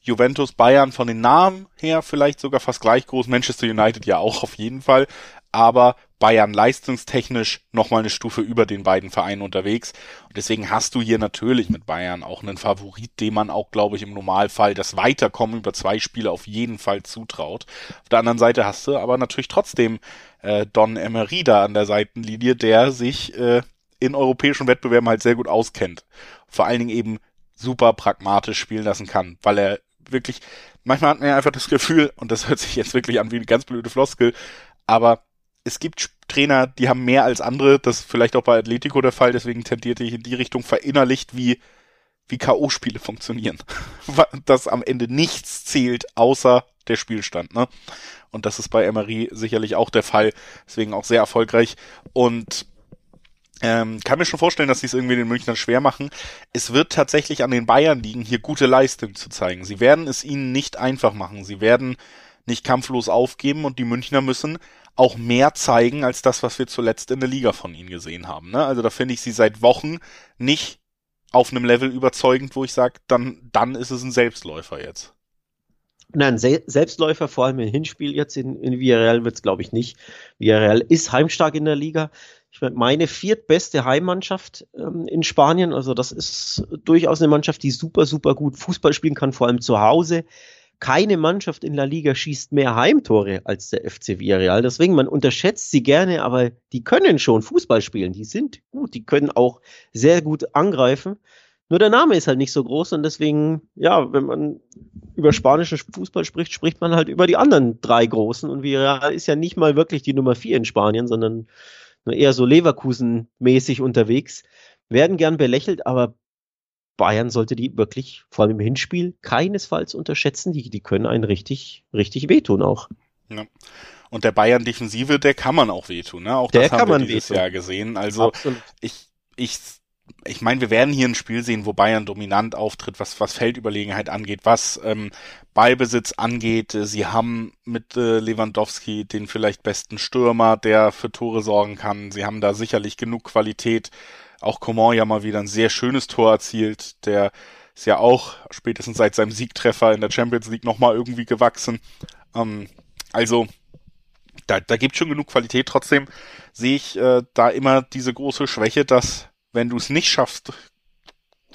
Juventus, Bayern von den Namen her vielleicht sogar fast gleich groß, Manchester United ja auch auf jeden Fall, aber Bayern leistungstechnisch nochmal eine Stufe über den beiden Vereinen unterwegs. Und deswegen hast du hier natürlich mit Bayern auch einen Favorit, dem man auch, glaube ich, im Normalfall das Weiterkommen über zwei Spiele auf jeden Fall zutraut. Auf der anderen Seite hast du aber natürlich trotzdem äh, Don Emery da an der Seitenlinie, der sich äh, in europäischen Wettbewerben halt sehr gut auskennt. Vor allen Dingen eben super pragmatisch spielen lassen kann, weil er wirklich, manchmal hat man ja einfach das Gefühl, und das hört sich jetzt wirklich an wie eine ganz blöde Floskel, aber es gibt Trainer, die haben mehr als andere, das ist vielleicht auch bei Atletico der Fall, deswegen tendierte ich in die Richtung verinnerlicht, wie, wie K.O.-Spiele funktionieren. Dass am Ende nichts zählt, außer der Spielstand, ne? Und das ist bei Emery sicherlich auch der Fall, deswegen auch sehr erfolgreich. Und ähm, kann mir schon vorstellen, dass sie es irgendwie den Münchnern schwer machen. Es wird tatsächlich an den Bayern liegen, hier gute Leistung zu zeigen. Sie werden es ihnen nicht einfach machen. Sie werden nicht kampflos aufgeben und die Münchner müssen auch mehr zeigen als das, was wir zuletzt in der Liga von ihnen gesehen haben. Ne? Also da finde ich sie seit Wochen nicht auf einem Level überzeugend, wo ich sage, dann, dann ist es ein Selbstläufer jetzt. Nein, Se Selbstläufer, vor allem im Hinspiel jetzt in, in Villarreal wird es, glaube ich, nicht. Villarreal ist heimstark in der Liga. Ich meine, meine viertbeste Heimmannschaft ähm, in Spanien. Also das ist durchaus eine Mannschaft, die super, super gut Fußball spielen kann, vor allem zu Hause keine Mannschaft in La Liga schießt mehr Heimtore als der FC Villarreal. Deswegen, man unterschätzt sie gerne, aber die können schon Fußball spielen. Die sind gut, die können auch sehr gut angreifen. Nur der Name ist halt nicht so groß und deswegen, ja, wenn man über spanischen Fußball spricht, spricht man halt über die anderen drei Großen und Villarreal ist ja nicht mal wirklich die Nummer vier in Spanien, sondern nur eher so Leverkusen-mäßig unterwegs. Werden gern belächelt, aber Bayern sollte die wirklich, vor allem im Hinspiel, keinesfalls unterschätzen. Die, die können einen richtig, richtig wehtun auch. Ja. Und der Bayern-Defensive, der kann man auch wehtun. Ne? Auch der das haben wir dieses wehtun. Jahr gesehen. Also Absolut. ich, ich, ich meine, wir werden hier ein Spiel sehen, wo Bayern dominant auftritt, was, was Feldüberlegenheit angeht, was ähm, Ballbesitz angeht. Sie haben mit äh, Lewandowski den vielleicht besten Stürmer, der für Tore sorgen kann. Sie haben da sicherlich genug Qualität auch Coman ja mal wieder ein sehr schönes Tor erzielt. Der ist ja auch spätestens seit seinem Siegtreffer in der Champions League nochmal irgendwie gewachsen. Ähm, also, da, da gibt schon genug Qualität. Trotzdem sehe ich äh, da immer diese große Schwäche, dass wenn du es nicht schaffst,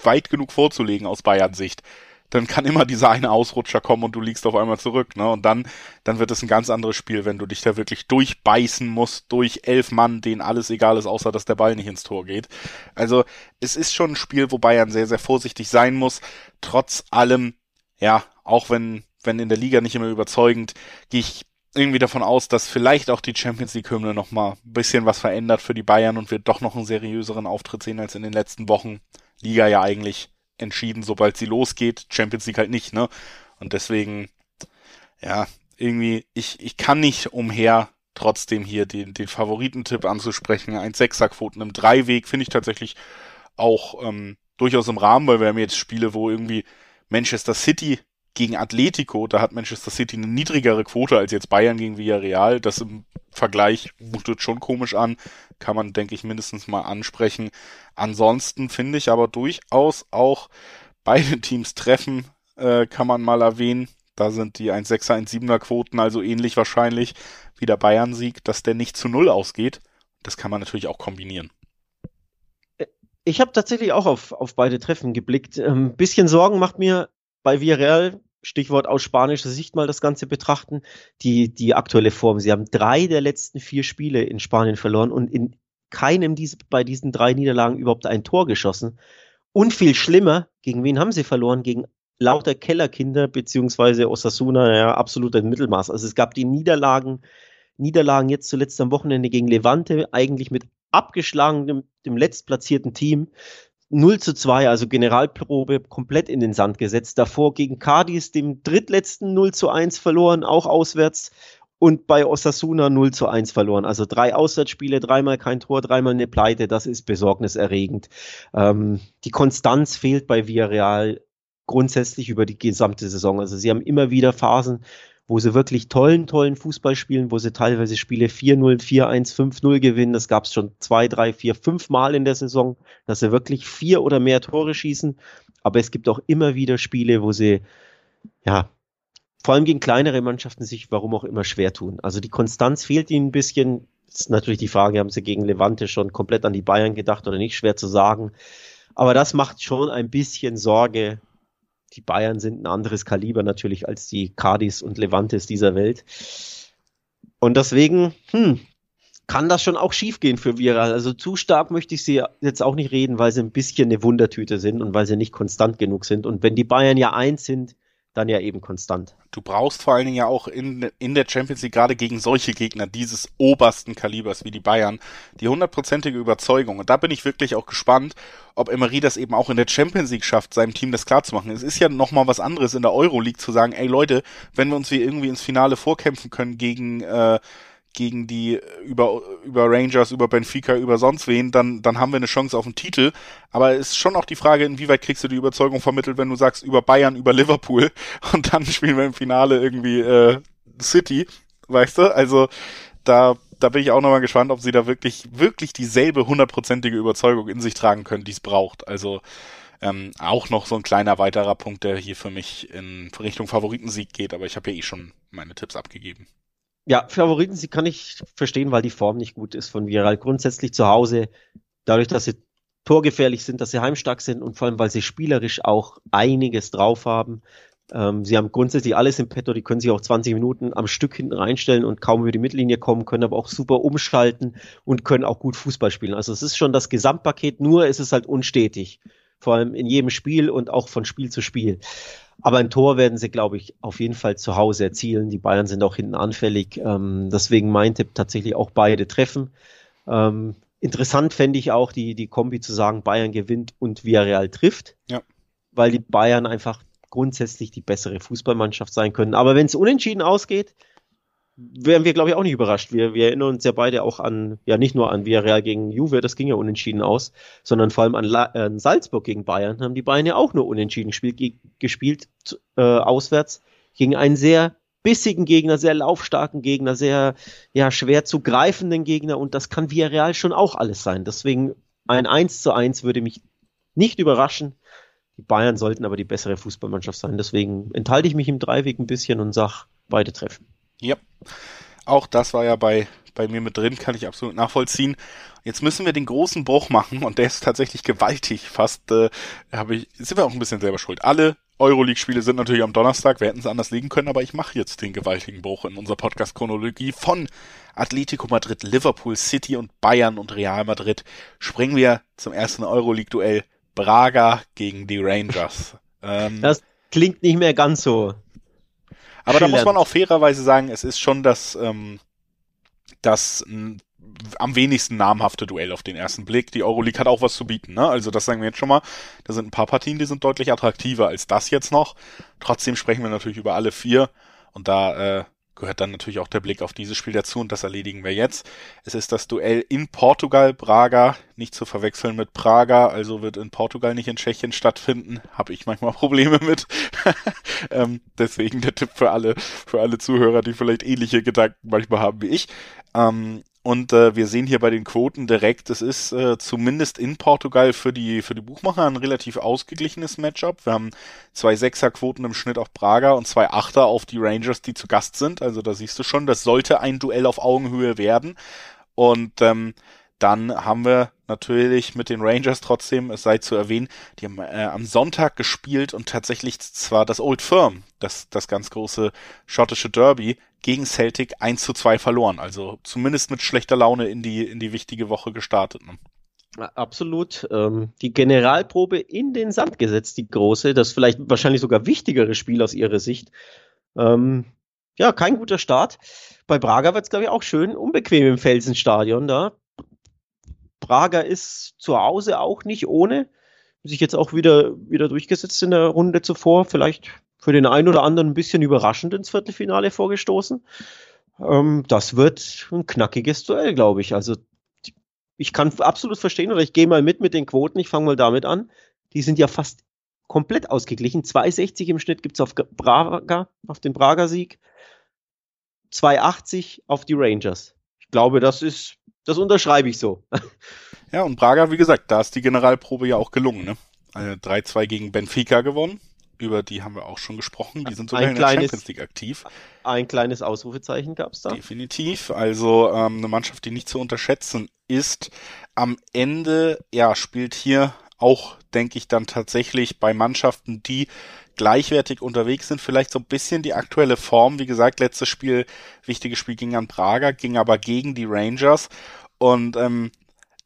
weit genug vorzulegen aus Bayern Sicht, dann kann immer dieser eine Ausrutscher kommen und du liegst auf einmal zurück, ne? Und dann, dann wird es ein ganz anderes Spiel, wenn du dich da wirklich durchbeißen musst, durch elf Mann, denen alles egal ist, außer dass der Ball nicht ins Tor geht. Also, es ist schon ein Spiel, wo Bayern sehr, sehr vorsichtig sein muss. Trotz allem, ja, auch wenn, wenn in der Liga nicht immer überzeugend, gehe ich irgendwie davon aus, dass vielleicht auch die Champions League Hymne noch mal ein bisschen was verändert für die Bayern und wir doch noch einen seriöseren Auftritt sehen als in den letzten Wochen. Liga ja eigentlich entschieden, sobald sie losgeht. Champions League halt nicht, ne? Und deswegen, ja, irgendwie, ich, ich kann nicht umher, trotzdem hier den, den Favoritentipp anzusprechen. Ein Sechserquoten im Dreiweg finde ich tatsächlich auch ähm, durchaus im Rahmen, weil wir haben jetzt Spiele, wo irgendwie Manchester City gegen Atletico, da hat Manchester City eine niedrigere Quote als jetzt Bayern gegen Villarreal. Das im Vergleich mutet schon komisch an. Kann man, denke ich, mindestens mal ansprechen. Ansonsten finde ich aber durchaus auch beide Teams treffen, äh, kann man mal erwähnen. Da sind die 1,6er, 1,7er Quoten also ähnlich wahrscheinlich wie der Bayern-Sieg, dass der nicht zu Null ausgeht. Das kann man natürlich auch kombinieren. Ich habe tatsächlich auch auf, auf beide Treffen geblickt. Ein ähm, bisschen Sorgen macht mir bei Villarreal, Stichwort aus spanischer Sicht mal das Ganze betrachten, die, die aktuelle Form. Sie haben drei der letzten vier Spiele in Spanien verloren und in keinem diese, bei diesen drei Niederlagen überhaupt ein Tor geschossen. Und viel schlimmer, gegen wen haben sie verloren? Gegen lauter Kellerkinder beziehungsweise Osasuna, ja, absolut ein Mittelmaß. Also es gab die Niederlagen, Niederlagen jetzt zuletzt am Wochenende gegen Levante, eigentlich mit abgeschlagenem, dem letztplatzierten Team. 0 zu 2, also Generalprobe, komplett in den Sand gesetzt. Davor gegen Cadiz, dem drittletzten 0 zu 1 verloren, auch auswärts. Und bei Osasuna 0 zu 1 verloren. Also drei Auswärtsspiele, dreimal kein Tor, dreimal eine Pleite. Das ist besorgniserregend. Ähm, die Konstanz fehlt bei Villarreal grundsätzlich über die gesamte Saison. Also sie haben immer wieder Phasen, wo sie wirklich tollen, tollen Fußball spielen, wo sie teilweise Spiele 4-0, 4-1, 5-0 gewinnen. Das gab es schon zwei, drei, vier, fünf Mal in der Saison, dass sie wirklich vier oder mehr Tore schießen. Aber es gibt auch immer wieder Spiele, wo sie, ja, vor allem gegen kleinere Mannschaften sich warum auch immer schwer tun. Also die Konstanz fehlt ihnen ein bisschen. Das ist natürlich die Frage, haben sie gegen Levante schon komplett an die Bayern gedacht oder nicht? Schwer zu sagen. Aber das macht schon ein bisschen Sorge, die Bayern sind ein anderes Kaliber natürlich als die Cardis und Levantes dieser Welt. Und deswegen, hm, kann das schon auch schiefgehen für Viral. Also zu stark möchte ich sie jetzt auch nicht reden, weil sie ein bisschen eine Wundertüte sind und weil sie nicht konstant genug sind. Und wenn die Bayern ja eins sind, dann ja eben konstant. Du brauchst vor allen Dingen ja auch in, in der Champions League gerade gegen solche Gegner dieses obersten Kalibers wie die Bayern die hundertprozentige Überzeugung. Und da bin ich wirklich auch gespannt, ob Emery das eben auch in der Champions League schafft, seinem Team das klarzumachen. Es ist ja nochmal was anderes in der Euroleague zu sagen, ey Leute, wenn wir uns hier irgendwie ins Finale vorkämpfen können gegen äh, gegen die über, über Rangers, über Benfica, über sonst wen, dann, dann haben wir eine Chance auf den Titel. Aber ist schon auch die Frage, inwieweit kriegst du die Überzeugung vermittelt, wenn du sagst, über Bayern, über Liverpool und dann spielen wir im Finale irgendwie äh, City, weißt du? Also da, da bin ich auch nochmal gespannt, ob sie da wirklich, wirklich dieselbe hundertprozentige Überzeugung in sich tragen können, die es braucht. Also ähm, auch noch so ein kleiner weiterer Punkt, der hier für mich in Richtung Favoritensieg geht, aber ich habe ja eh schon meine Tipps abgegeben. Ja, Favoriten, sie kann ich verstehen, weil die Form nicht gut ist von Viral. Grundsätzlich zu Hause, dadurch, dass sie torgefährlich sind, dass sie heimstark sind und vor allem, weil sie spielerisch auch einiges drauf haben. Ähm, sie haben grundsätzlich alles im Petto, die können sich auch 20 Minuten am Stück hinten reinstellen und kaum über die Mittellinie kommen, können aber auch super umschalten und können auch gut Fußball spielen. Also es ist schon das Gesamtpaket, nur ist es halt unstetig. Vor allem in jedem Spiel und auch von Spiel zu Spiel. Aber ein Tor werden sie, glaube ich, auf jeden Fall zu Hause erzielen. Die Bayern sind auch hinten anfällig. Ähm, deswegen mein Tipp tatsächlich auch beide treffen. Ähm, interessant fände ich auch die, die Kombi zu sagen, Bayern gewinnt und Villarreal trifft. Ja. Weil die Bayern einfach grundsätzlich die bessere Fußballmannschaft sein können. Aber wenn es unentschieden ausgeht, wären wir, glaube ich, auch nicht überrascht. Wir, wir erinnern uns ja beide auch an, ja nicht nur an Villarreal gegen Juve, das ging ja unentschieden aus, sondern vor allem an, La äh, Salzburg gegen Bayern haben die Bayern ja auch nur unentschieden gespielt, gespielt äh, auswärts gegen einen sehr bissigen Gegner, sehr laufstarken Gegner, sehr ja schwer zu greifenden Gegner und das kann Villarreal schon auch alles sein. Deswegen ein 1 zu 1 würde mich nicht überraschen. Die Bayern sollten aber die bessere Fußballmannschaft sein. Deswegen enthalte ich mich im Dreiweg ein bisschen und sag beide treffen. Ja, auch das war ja bei, bei mir mit drin, kann ich absolut nachvollziehen. Jetzt müssen wir den großen Bruch machen und der ist tatsächlich gewaltig. Fast äh, habe ich, sind wir auch ein bisschen selber schuld. Alle Euroleague-Spiele sind natürlich am Donnerstag, wir hätten es anders legen können, aber ich mache jetzt den gewaltigen Bruch in unserer Podcast-Chronologie von Atletico Madrid, Liverpool City und Bayern und Real Madrid. Springen wir zum ersten Euroleague-Duell Braga gegen die Rangers. Ähm, das klingt nicht mehr ganz so aber da muss man auch fairerweise sagen, es ist schon das, ähm, das am wenigsten namhafte Duell auf den ersten Blick. Die Euroleague hat auch was zu bieten, ne? Also das sagen wir jetzt schon mal. Da sind ein paar Partien, die sind deutlich attraktiver als das jetzt noch. Trotzdem sprechen wir natürlich über alle vier. Und da äh, gehört dann natürlich auch der Blick auf dieses Spiel dazu und das erledigen wir jetzt. Es ist das Duell in Portugal, Braga, nicht zu verwechseln mit Praga, also wird in Portugal nicht in Tschechien stattfinden. Habe ich manchmal Probleme mit. ähm, deswegen der Tipp für alle, für alle Zuhörer, die vielleicht ähnliche Gedanken manchmal haben wie ich. Ähm, und äh, wir sehen hier bei den Quoten direkt, es ist äh, zumindest in Portugal für die, für die Buchmacher ein relativ ausgeglichenes Matchup. Wir haben zwei Sechser-Quoten im Schnitt auf Braga und zwei Achter auf die Rangers, die zu Gast sind. Also da siehst du schon, das sollte ein Duell auf Augenhöhe werden. Und ähm, dann haben wir natürlich mit den Rangers trotzdem, es sei zu erwähnen, die haben äh, am Sonntag gespielt und tatsächlich zwar das Old Firm, das, das ganz große schottische Derby, gegen Celtic 1 zu 2 verloren. Also zumindest mit schlechter Laune in die, in die wichtige Woche gestartet. Ne? Absolut. Ähm, die Generalprobe in den Sand gesetzt, die große, das vielleicht wahrscheinlich sogar wichtigere Spiel aus ihrer Sicht. Ähm, ja, kein guter Start. Bei Braga wird es, glaube ich, auch schön unbequem im Felsenstadion da. Braga ist zu Hause auch nicht ohne. Sich jetzt auch wieder, wieder durchgesetzt in der Runde zuvor. Vielleicht für den einen oder anderen ein bisschen überraschend ins Viertelfinale vorgestoßen. Ähm, das wird ein knackiges Duell, glaube ich. Also ich kann absolut verstehen oder ich gehe mal mit mit den Quoten. Ich fange mal damit an. Die sind ja fast komplett ausgeglichen. 2,60 im Schnitt gibt es auf Braga, auf den Braga-Sieg. 2,80 auf die Rangers. Ich glaube, das ist, das unterschreibe ich so. Ja, und Braga, wie gesagt, da ist die Generalprobe ja auch gelungen. Ne? 3-2 gegen Benfica gewonnen über die haben wir auch schon gesprochen. Die sind sogar ein in der Champions League aktiv. Ein kleines Ausrufezeichen gab es da. Definitiv. Also ähm, eine Mannschaft, die nicht zu unterschätzen ist. Am Ende, ja, spielt hier auch, denke ich, dann tatsächlich bei Mannschaften, die gleichwertig unterwegs sind, vielleicht so ein bisschen die aktuelle Form. Wie gesagt, letztes Spiel, wichtiges Spiel ging an Prager, ging aber gegen die Rangers. Und ähm,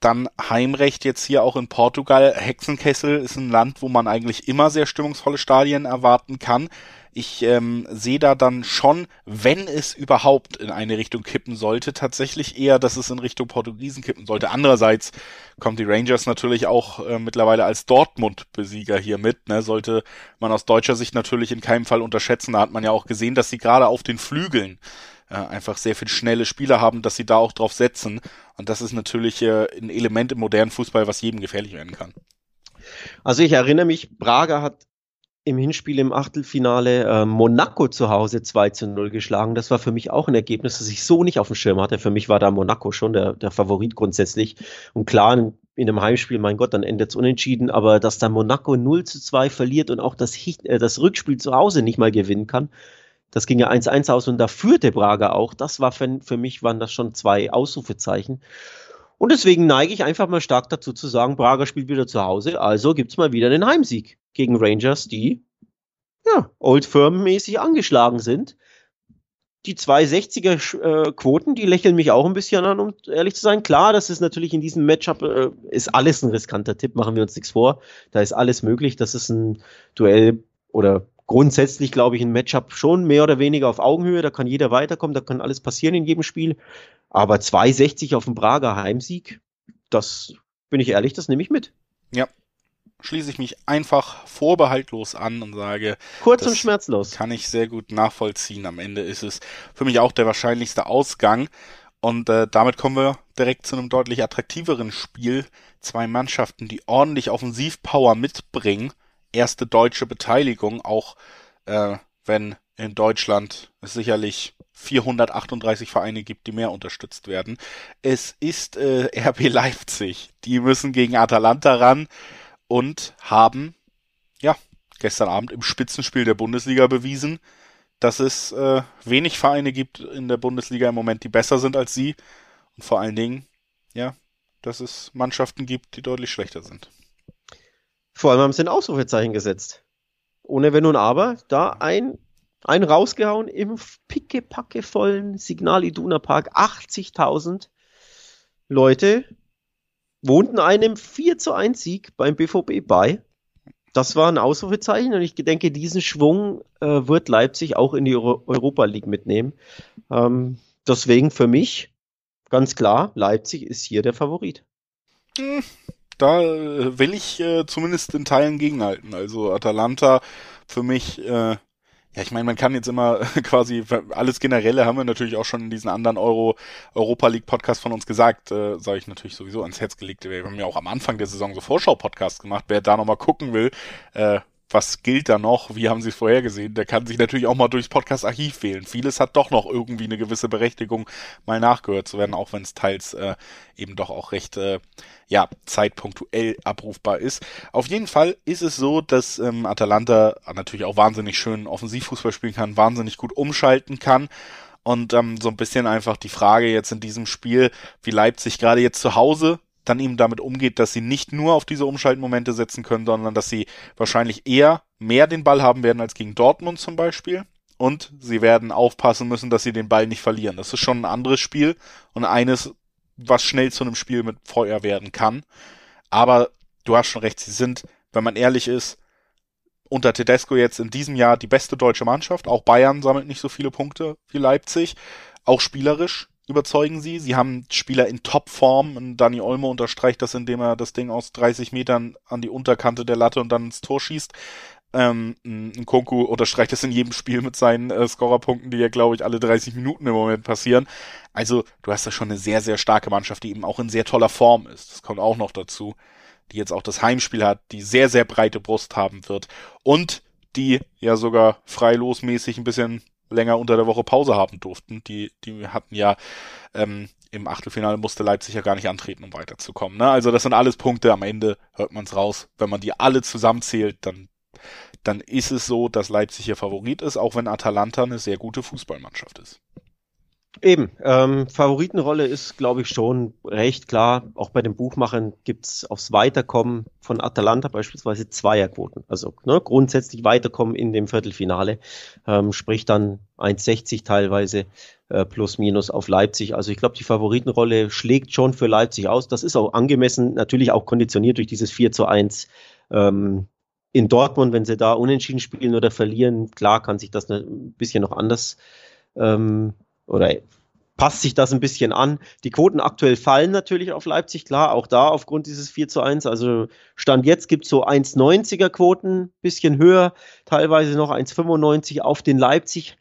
dann Heimrecht jetzt hier auch in Portugal. Hexenkessel ist ein Land, wo man eigentlich immer sehr stimmungsvolle Stadien erwarten kann. Ich ähm, sehe da dann schon, wenn es überhaupt in eine Richtung kippen sollte, tatsächlich eher, dass es in Richtung Portugiesen kippen sollte. Andererseits kommt die Rangers natürlich auch äh, mittlerweile als Dortmund-Besieger hier mit. Ne? Sollte man aus deutscher Sicht natürlich in keinem Fall unterschätzen. Da hat man ja auch gesehen, dass sie gerade auf den Flügeln äh, einfach sehr viel schnelle Spieler haben, dass sie da auch drauf setzen. Und das ist natürlich äh, ein Element im modernen Fußball, was jedem gefährlich werden kann. Also ich erinnere mich, Braga hat im Hinspiel im Achtelfinale äh, Monaco zu Hause 2 zu 0 geschlagen. Das war für mich auch ein Ergebnis, das ich so nicht auf dem Schirm hatte. Für mich war da Monaco schon der, der Favorit grundsätzlich. Und klar, in, in einem Heimspiel, mein Gott, dann endet es unentschieden, aber dass da Monaco 0 zu 2 verliert und auch das, äh, das Rückspiel zu Hause nicht mal gewinnen kann, das ging ja 1-1 aus und da führte Braga auch. Das war für, für mich, waren das schon zwei Ausrufezeichen. Und deswegen neige ich einfach mal stark dazu zu sagen, Braga spielt wieder zu Hause, also gibt es mal wieder einen Heimsieg gegen Rangers, die ja, Old Firm-mäßig angeschlagen sind. Die 260er äh, die lächeln mich auch ein bisschen an, um ehrlich zu sein. Klar, das ist natürlich in diesem Matchup, äh, ist alles ein riskanter Tipp, machen wir uns nichts vor. Da ist alles möglich. Das ist ein Duell oder grundsätzlich, glaube ich, ein Matchup schon mehr oder weniger auf Augenhöhe. Da kann jeder weiterkommen, da kann alles passieren in jedem Spiel. Aber 260 auf dem Prager Heimsieg, das bin ich ehrlich, das nehme ich mit. Ja, schließe ich mich einfach vorbehaltlos an und sage, kurz und schmerzlos. Kann ich sehr gut nachvollziehen. Am Ende ist es für mich auch der wahrscheinlichste Ausgang. Und äh, damit kommen wir direkt zu einem deutlich attraktiveren Spiel. Zwei Mannschaften, die ordentlich Offensivpower mitbringen. Erste deutsche Beteiligung, auch äh, wenn in Deutschland es sicherlich 438 Vereine gibt, die mehr unterstützt werden. Es ist äh, RB Leipzig. Die müssen gegen Atalanta ran und haben, ja, gestern Abend im Spitzenspiel der Bundesliga bewiesen, dass es äh, wenig Vereine gibt in der Bundesliga im Moment, die besser sind als sie. Und vor allen Dingen, ja, dass es Mannschaften gibt, die deutlich schlechter sind. Vor allem haben sie ein Ausrufezeichen gesetzt. Ohne Wenn und Aber, da ein, ein rausgehauen im pickepackevollen Signal Iduna Park. 80.000 Leute wohnten einem 4 zu 1 Sieg beim BVB bei. Das war ein Ausrufezeichen und ich denke, diesen Schwung äh, wird Leipzig auch in die Euro Europa League mitnehmen. Ähm, deswegen für mich ganz klar, Leipzig ist hier der Favorit. Da äh, will ich äh, zumindest in Teilen gegenhalten. Also Atalanta für mich äh, ja, ich meine, man kann jetzt immer quasi alles Generelle haben wir natürlich auch schon in diesen anderen Euro Europa League Podcast von uns gesagt, äh, sage ich natürlich sowieso ans Herz gelegt. Wir haben ja auch am Anfang der Saison so Vorschau Podcast gemacht. Wer da nochmal gucken will, äh, was gilt da noch, wie haben sie es vorhergesehen, der kann sich natürlich auch mal durchs Podcast-Archiv wählen. Vieles hat doch noch irgendwie eine gewisse Berechtigung, mal nachgehört zu werden, auch wenn es teils äh, eben doch auch recht äh, ja, zeitpunktuell abrufbar ist. Auf jeden Fall ist es so, dass ähm, Atalanta natürlich auch wahnsinnig schön Offensivfußball spielen kann, wahnsinnig gut umschalten kann. Und ähm, so ein bisschen einfach die Frage jetzt in diesem Spiel, wie Leipzig gerade jetzt zu Hause dann eben damit umgeht, dass sie nicht nur auf diese Umschaltmomente setzen können, sondern dass sie wahrscheinlich eher mehr den Ball haben werden als gegen Dortmund zum Beispiel. Und sie werden aufpassen müssen, dass sie den Ball nicht verlieren. Das ist schon ein anderes Spiel und eines, was schnell zu einem Spiel mit Feuer werden kann. Aber du hast schon recht, sie sind, wenn man ehrlich ist, unter Tedesco jetzt in diesem Jahr die beste deutsche Mannschaft. Auch Bayern sammelt nicht so viele Punkte wie Leipzig. Auch spielerisch überzeugen sie. Sie haben Spieler in Topform. Dani Olmo unterstreicht das, indem er das Ding aus 30 Metern an die Unterkante der Latte und dann ins Tor schießt. Ähm, Konku unterstreicht das in jedem Spiel mit seinen äh, Scorerpunkten, die ja, glaube ich, alle 30 Minuten im Moment passieren. Also, du hast da schon eine sehr, sehr starke Mannschaft, die eben auch in sehr toller Form ist. Das kommt auch noch dazu. Die jetzt auch das Heimspiel hat, die sehr, sehr breite Brust haben wird. Und die ja sogar freilosmäßig ein bisschen länger unter der Woche Pause haben durften. Die, die hatten ja ähm, im Achtelfinale musste Leipzig ja gar nicht antreten, um weiterzukommen. Ne? Also das sind alles Punkte. Am Ende hört man es raus. Wenn man die alle zusammenzählt, dann dann ist es so, dass Leipzig hier Favorit ist, auch wenn Atalanta eine sehr gute Fußballmannschaft ist. Eben, ähm, Favoritenrolle ist, glaube ich, schon recht klar. Auch bei den Buchmachern gibt's aufs Weiterkommen von Atalanta beispielsweise Zweierquoten. Also ne, grundsätzlich Weiterkommen in dem Viertelfinale, ähm, sprich dann 1,60 teilweise äh, plus minus auf Leipzig. Also ich glaube, die Favoritenrolle schlägt schon für Leipzig aus. Das ist auch angemessen, natürlich auch konditioniert durch dieses 4 zu 1 ähm, in Dortmund, wenn sie da unentschieden spielen oder verlieren. Klar kann sich das ein bisschen noch anders ähm, oder passt sich das ein bisschen an. Die Quoten aktuell fallen natürlich auf Leipzig, klar, auch da aufgrund dieses 4 zu 1. Also Stand jetzt gibt es so 1,90er Quoten, bisschen höher, teilweise noch 1,95 auf den Leipzig.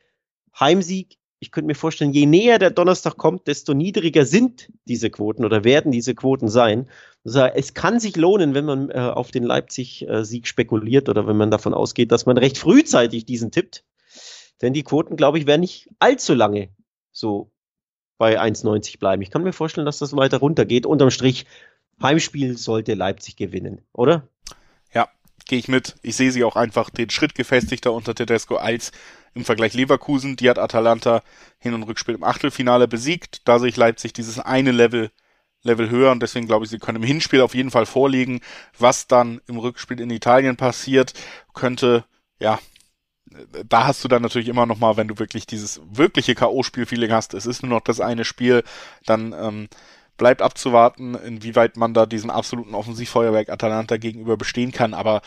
Heimsieg, ich könnte mir vorstellen, je näher der Donnerstag kommt, desto niedriger sind diese Quoten oder werden diese Quoten sein. Also es kann sich lohnen, wenn man äh, auf den Leipzig-Sieg spekuliert oder wenn man davon ausgeht, dass man recht frühzeitig diesen tippt. Denn die Quoten, glaube ich, werden nicht allzu lange so bei 1,90 bleiben. Ich kann mir vorstellen, dass das weiter runtergeht. Unterm Strich, Heimspiel sollte Leipzig gewinnen, oder? Ja, gehe ich mit. Ich sehe sie auch einfach den Schritt gefestigter unter Tedesco als im Vergleich Leverkusen. Die hat Atalanta Hin- und Rückspiel im Achtelfinale besiegt. Da sehe ich Leipzig dieses eine Level Level höher und deswegen glaube ich, sie können im Hinspiel auf jeden Fall vorlegen. Was dann im Rückspiel in Italien passiert, könnte ja da hast du dann natürlich immer noch mal, wenn du wirklich dieses wirkliche K.O.-Spiel-Feeling hast, es ist nur noch das eine Spiel, dann ähm, bleibt abzuwarten, inwieweit man da diesem absoluten Offensivfeuerwerk Atalanta gegenüber bestehen kann. Aber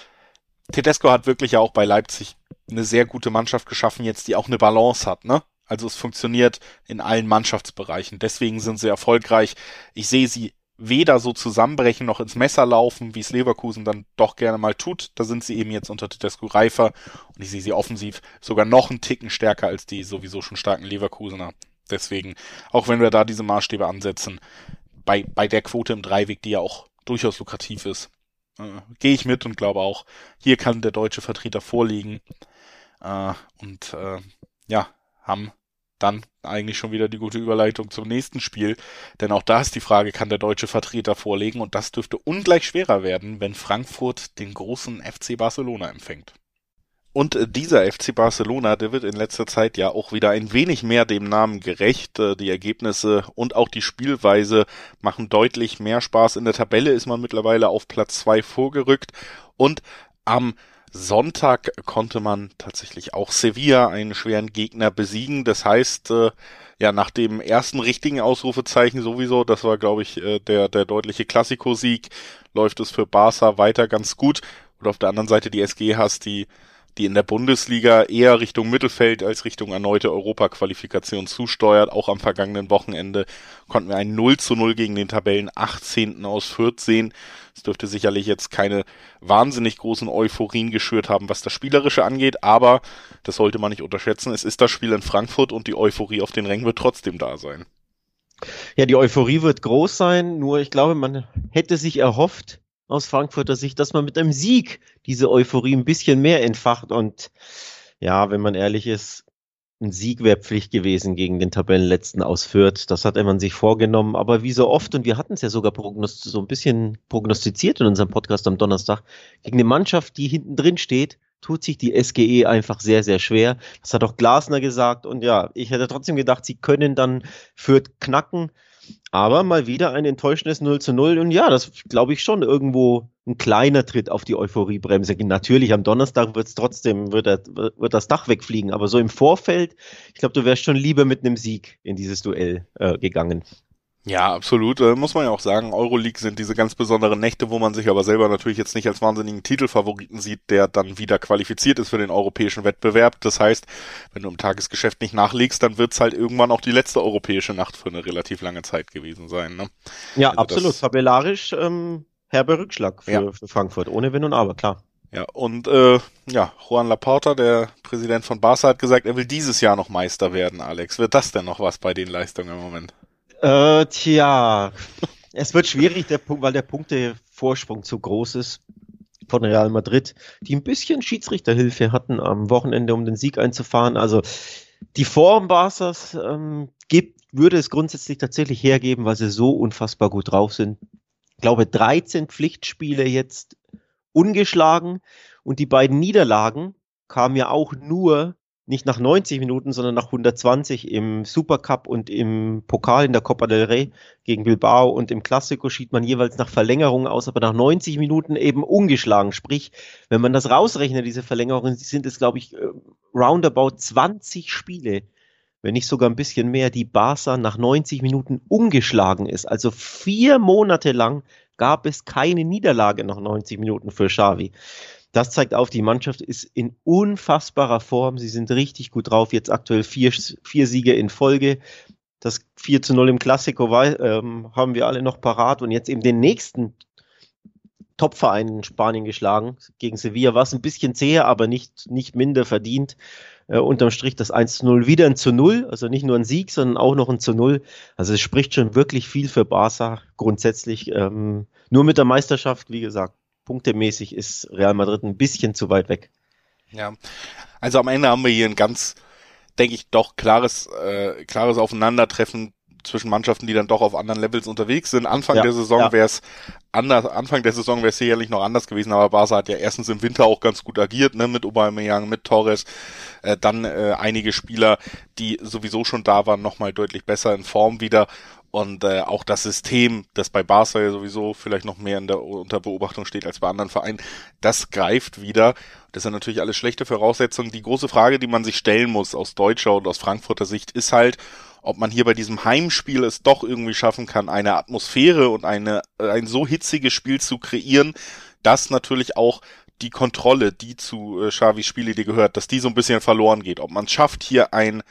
Tedesco hat wirklich ja auch bei Leipzig eine sehr gute Mannschaft geschaffen, jetzt die auch eine Balance hat, ne? Also es funktioniert in allen Mannschaftsbereichen. Deswegen sind sie erfolgreich. Ich sehe sie weder so zusammenbrechen noch ins Messer laufen, wie es Leverkusen dann doch gerne mal tut. Da sind sie eben jetzt unter Tedesco reifer und ich sehe sie offensiv sogar noch einen Ticken stärker als die sowieso schon starken Leverkusener. Deswegen, auch wenn wir da diese Maßstäbe ansetzen, bei, bei der Quote im Dreiweg, die ja auch durchaus lukrativ ist, äh, gehe ich mit und glaube auch, hier kann der deutsche Vertreter vorliegen. Äh, und äh, ja, haben dann eigentlich schon wieder die gute Überleitung zum nächsten Spiel. Denn auch da ist die Frage, kann der deutsche Vertreter vorlegen? Und das dürfte ungleich schwerer werden, wenn Frankfurt den großen FC Barcelona empfängt. Und äh, dieser FC Barcelona, der wird in letzter Zeit ja auch wieder ein wenig mehr dem Namen gerecht. Äh, die Ergebnisse und auch die Spielweise machen deutlich mehr Spaß. In der Tabelle ist man mittlerweile auf Platz zwei vorgerückt und am Sonntag konnte man tatsächlich auch Sevilla, einen schweren Gegner, besiegen. Das heißt, äh, ja, nach dem ersten richtigen Ausrufezeichen sowieso, das war, glaube ich, äh, der, der deutliche Klassikosieg, läuft es für Barca weiter ganz gut. Und auf der anderen Seite die SG hast, die die in der Bundesliga eher Richtung Mittelfeld als Richtung erneute Europaqualifikation zusteuert. Auch am vergangenen Wochenende konnten wir ein 0 zu 0 gegen den Tabellen 18. aus Fürth sehen. Es dürfte sicherlich jetzt keine wahnsinnig großen Euphorien geschürt haben, was das Spielerische angeht, aber das sollte man nicht unterschätzen. Es ist das Spiel in Frankfurt und die Euphorie auf den Rängen wird trotzdem da sein. Ja, die Euphorie wird groß sein, nur ich glaube, man hätte sich erhofft, aus Frankfurter Sicht, dass man mit einem Sieg diese Euphorie ein bisschen mehr entfacht. Und ja, wenn man ehrlich ist, ein Sieg wäre Pflicht gewesen gegen den Tabellenletzten aus Fürth. Das hat man sich vorgenommen. Aber wie so oft, und wir hatten es ja sogar so ein bisschen prognostiziert in unserem Podcast am Donnerstag, gegen eine Mannschaft, die hinten drin steht, tut sich die SGE einfach sehr, sehr schwer. Das hat auch Glasner gesagt. Und ja, ich hätte trotzdem gedacht, sie können dann Fürth knacken. Aber mal wieder ein enttäuschendes 0 zu 0. Und ja, das glaube ich schon irgendwo ein kleiner Tritt auf die Euphoriebremse. Natürlich, am Donnerstag wird es trotzdem, wird, er, wird das Dach wegfliegen. Aber so im Vorfeld, ich glaube, du wärst schon lieber mit einem Sieg in dieses Duell äh, gegangen. Ja, absolut. Äh, muss man ja auch sagen, Euroleague sind diese ganz besonderen Nächte, wo man sich aber selber natürlich jetzt nicht als wahnsinnigen Titelfavoriten sieht, der dann wieder qualifiziert ist für den europäischen Wettbewerb. Das heißt, wenn du im Tagesgeschäft nicht nachlegst, dann wird's halt irgendwann auch die letzte europäische Nacht für eine relativ lange Zeit gewesen sein. Ne? Ja, also absolut. Tabellarisch ähm, herber Rückschlag für, ja. für Frankfurt, ohne Wenn und Aber, klar. Ja, und äh, ja, Juan Laporta, der Präsident von Barca, hat gesagt, er will dieses Jahr noch Meister werden, Alex. Wird das denn noch was bei den Leistungen im Moment? Äh, tja, es wird schwierig, der Punkt, weil der Punktevorsprung zu groß ist von Real Madrid, die ein bisschen Schiedsrichterhilfe hatten am Wochenende, um den Sieg einzufahren. Also die Form Barca's ähm, gibt, würde es grundsätzlich tatsächlich hergeben, weil sie so unfassbar gut drauf sind. Ich glaube, 13 Pflichtspiele jetzt ungeschlagen und die beiden Niederlagen kamen ja auch nur nicht nach 90 Minuten, sondern nach 120 im Supercup und im Pokal in der Copa del Rey gegen Bilbao und im Classico schied man jeweils nach Verlängerung aus, aber nach 90 Minuten eben ungeschlagen. Sprich, wenn man das rausrechnet, diese Verlängerungen, sind es, glaube ich, äh, roundabout 20 Spiele, wenn nicht sogar ein bisschen mehr, die Barca nach 90 Minuten ungeschlagen ist. Also vier Monate lang gab es keine Niederlage nach 90 Minuten für Xavi das zeigt auf, die Mannschaft ist in unfassbarer Form. Sie sind richtig gut drauf. Jetzt aktuell vier, vier Siege in Folge. Das 4 zu 0 im Klassiko ähm, haben wir alle noch parat und jetzt eben den nächsten Topverein in Spanien geschlagen. Gegen Sevilla war es ein bisschen zäher, aber nicht, nicht minder verdient. Äh, unterm Strich das 1 zu 0 wieder ein zu 0, also nicht nur ein Sieg, sondern auch noch ein zu 0. Also es spricht schon wirklich viel für Barca grundsätzlich. Ähm, nur mit der Meisterschaft, wie gesagt, punktemäßig ist Real Madrid ein bisschen zu weit weg. Ja, also am Ende haben wir hier ein ganz, denke ich, doch klares, äh, klares Aufeinandertreffen zwischen Mannschaften, die dann doch auf anderen Levels unterwegs sind. Anfang ja, der Saison ja. wäre es anders, Anfang der Saison wäre es sicherlich noch anders gewesen, aber Barca hat ja erstens im Winter auch ganz gut agiert, ne, mit Aubameyang, mit Torres, äh, dann äh, einige Spieler, die sowieso schon da waren, nochmal deutlich besser in Form wieder Und äh, auch das System, das bei Barca ja sowieso vielleicht noch mehr in der, unter Beobachtung steht als bei anderen Vereinen, das greift wieder. Das sind natürlich alles schlechte Voraussetzungen. Die große Frage, die man sich stellen muss aus deutscher und aus Frankfurter Sicht, ist halt, ob man hier bei diesem Heimspiel es doch irgendwie schaffen kann, eine Atmosphäre und eine, ein so hitziges Spiel zu kreieren, dass natürlich auch die Kontrolle, die zu äh, Xavis Spielidee gehört, dass die so ein bisschen verloren geht. Ob man es schafft, hier ein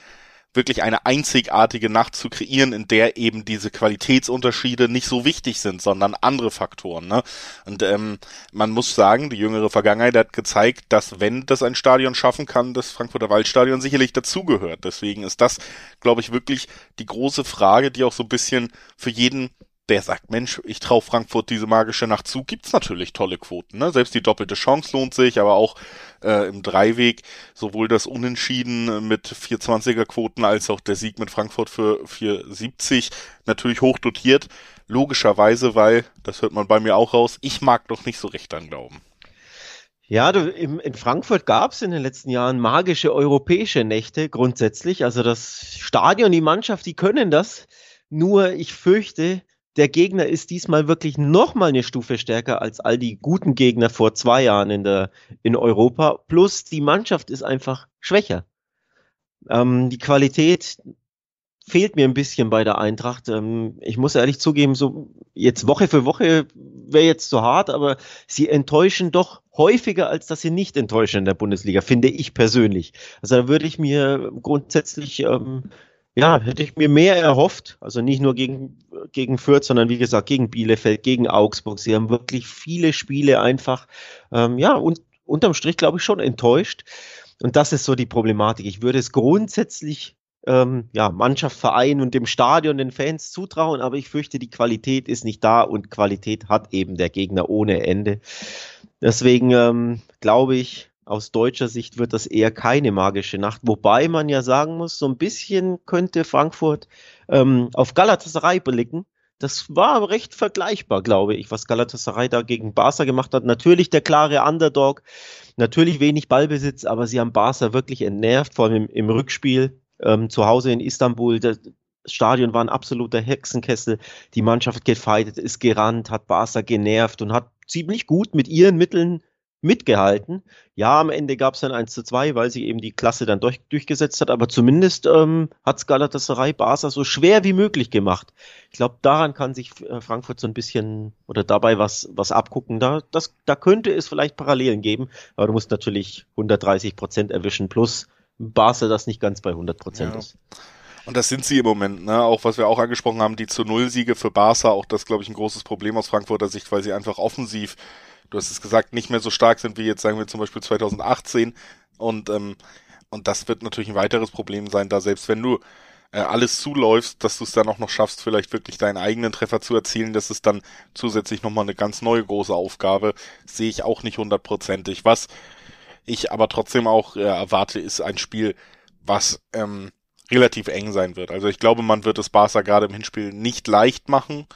wirklich eine einzigartige Nacht zu kreieren, in der eben diese Qualitätsunterschiede nicht so wichtig sind, sondern andere Faktoren. Ne? Und ähm, man muss sagen, die jüngere Vergangenheit hat gezeigt, dass wenn das ein Stadion schaffen kann, das Frankfurter Waldstadion sicherlich dazugehört. Deswegen ist das, glaube ich, wirklich die große Frage, die auch so ein bisschen für jeden der sagt, Mensch, ich traue Frankfurt diese magische Nacht zu, gibt's natürlich tolle Quoten. Ne? Selbst die doppelte Chance lohnt sich, aber auch äh, im Dreiweg sowohl das Unentschieden mit 420er Quoten als auch der Sieg mit Frankfurt für 470 natürlich hoch dotiert. Logischerweise, weil, das hört man bei mir auch raus, ich mag doch nicht so recht an Glauben. Ja, du, im, in Frankfurt gab es in den letzten Jahren magische europäische Nächte grundsätzlich. Also das Stadion, die Mannschaft, die können das. Nur ich fürchte, der Gegner ist diesmal wirklich noch mal eine Stufe stärker als all die guten Gegner vor zwei Jahren in der in Europa. Plus die Mannschaft ist einfach schwächer. Ähm, die Qualität fehlt mir ein bisschen bei der Eintracht. Ähm, ich muss ehrlich zugeben, so jetzt Woche für Woche wäre jetzt zu hart, aber sie enttäuschen doch häufiger, als dass sie nicht enttäuschen in der Bundesliga, finde ich persönlich. Also da würde ich mir grundsätzlich ähm, ja, hätte ich mir mehr erhofft. Also nicht nur gegen, gegen Fürth, sondern wie gesagt gegen Bielefeld, gegen Augsburg. Sie haben wirklich viele Spiele einfach, ähm, ja, und unterm Strich glaube ich schon enttäuscht. Und das ist so die Problematik. Ich würde es grundsätzlich ähm, ja, Mannschaft, Verein und dem Stadion, den Fans zutrauen, aber ich fürchte, die Qualität ist nicht da und Qualität hat eben der Gegner ohne Ende. Deswegen ähm, glaube ich, aus deutscher Sicht wird das eher keine magische Nacht, wobei man ja sagen muss, so ein bisschen könnte Frankfurt ähm, auf Galatasaray blicken. Das war recht vergleichbar, glaube ich, was Galatasaray da gegen Barca gemacht hat. Natürlich der klare Underdog, natürlich wenig Ballbesitz, aber sie haben Barca wirklich entnervt, vor allem im, im Rückspiel ähm, zu Hause in Istanbul. Das Stadion war ein absoluter Hexenkessel. Die Mannschaft gefeitet, ist gerannt, hat Barca genervt und hat ziemlich gut mit ihren Mitteln mitgehalten. Ja, am Ende gab es dann 1 zu 2, weil sie eben die Klasse dann durch, durchgesetzt hat, aber zumindest ähm, hat Galatasaray Barca so schwer wie möglich gemacht. Ich glaube, daran kann sich äh, Frankfurt so ein bisschen oder dabei was, was abgucken. Da, das, da könnte es vielleicht Parallelen geben, aber du musst natürlich 130 Prozent erwischen plus Barca das nicht ganz bei 100 Prozent ja. ist. Und das sind sie im Moment, ne? Auch was wir auch angesprochen haben, die zu Null-Siege für Barca, auch das, glaube ich, ein großes Problem aus Frankfurter Sicht, weil sie einfach offensiv du hast es gesagt, nicht mehr so stark sind wie jetzt, sagen wir zum Beispiel 2018. Und, ähm, und das wird natürlich ein weiteres Problem sein, da selbst wenn du äh, alles zuläufst, dass du es dann auch noch schaffst, vielleicht wirklich deinen eigenen Treffer zu erzielen, das ist dann zusätzlich nochmal eine ganz neue große Aufgabe. Sehe ich auch nicht hundertprozentig. Was ich aber trotzdem auch äh, erwarte, ist ein Spiel, was ähm, relativ eng sein wird. Also ich glaube, man wird es Barca gerade im Hinspiel nicht leicht machen.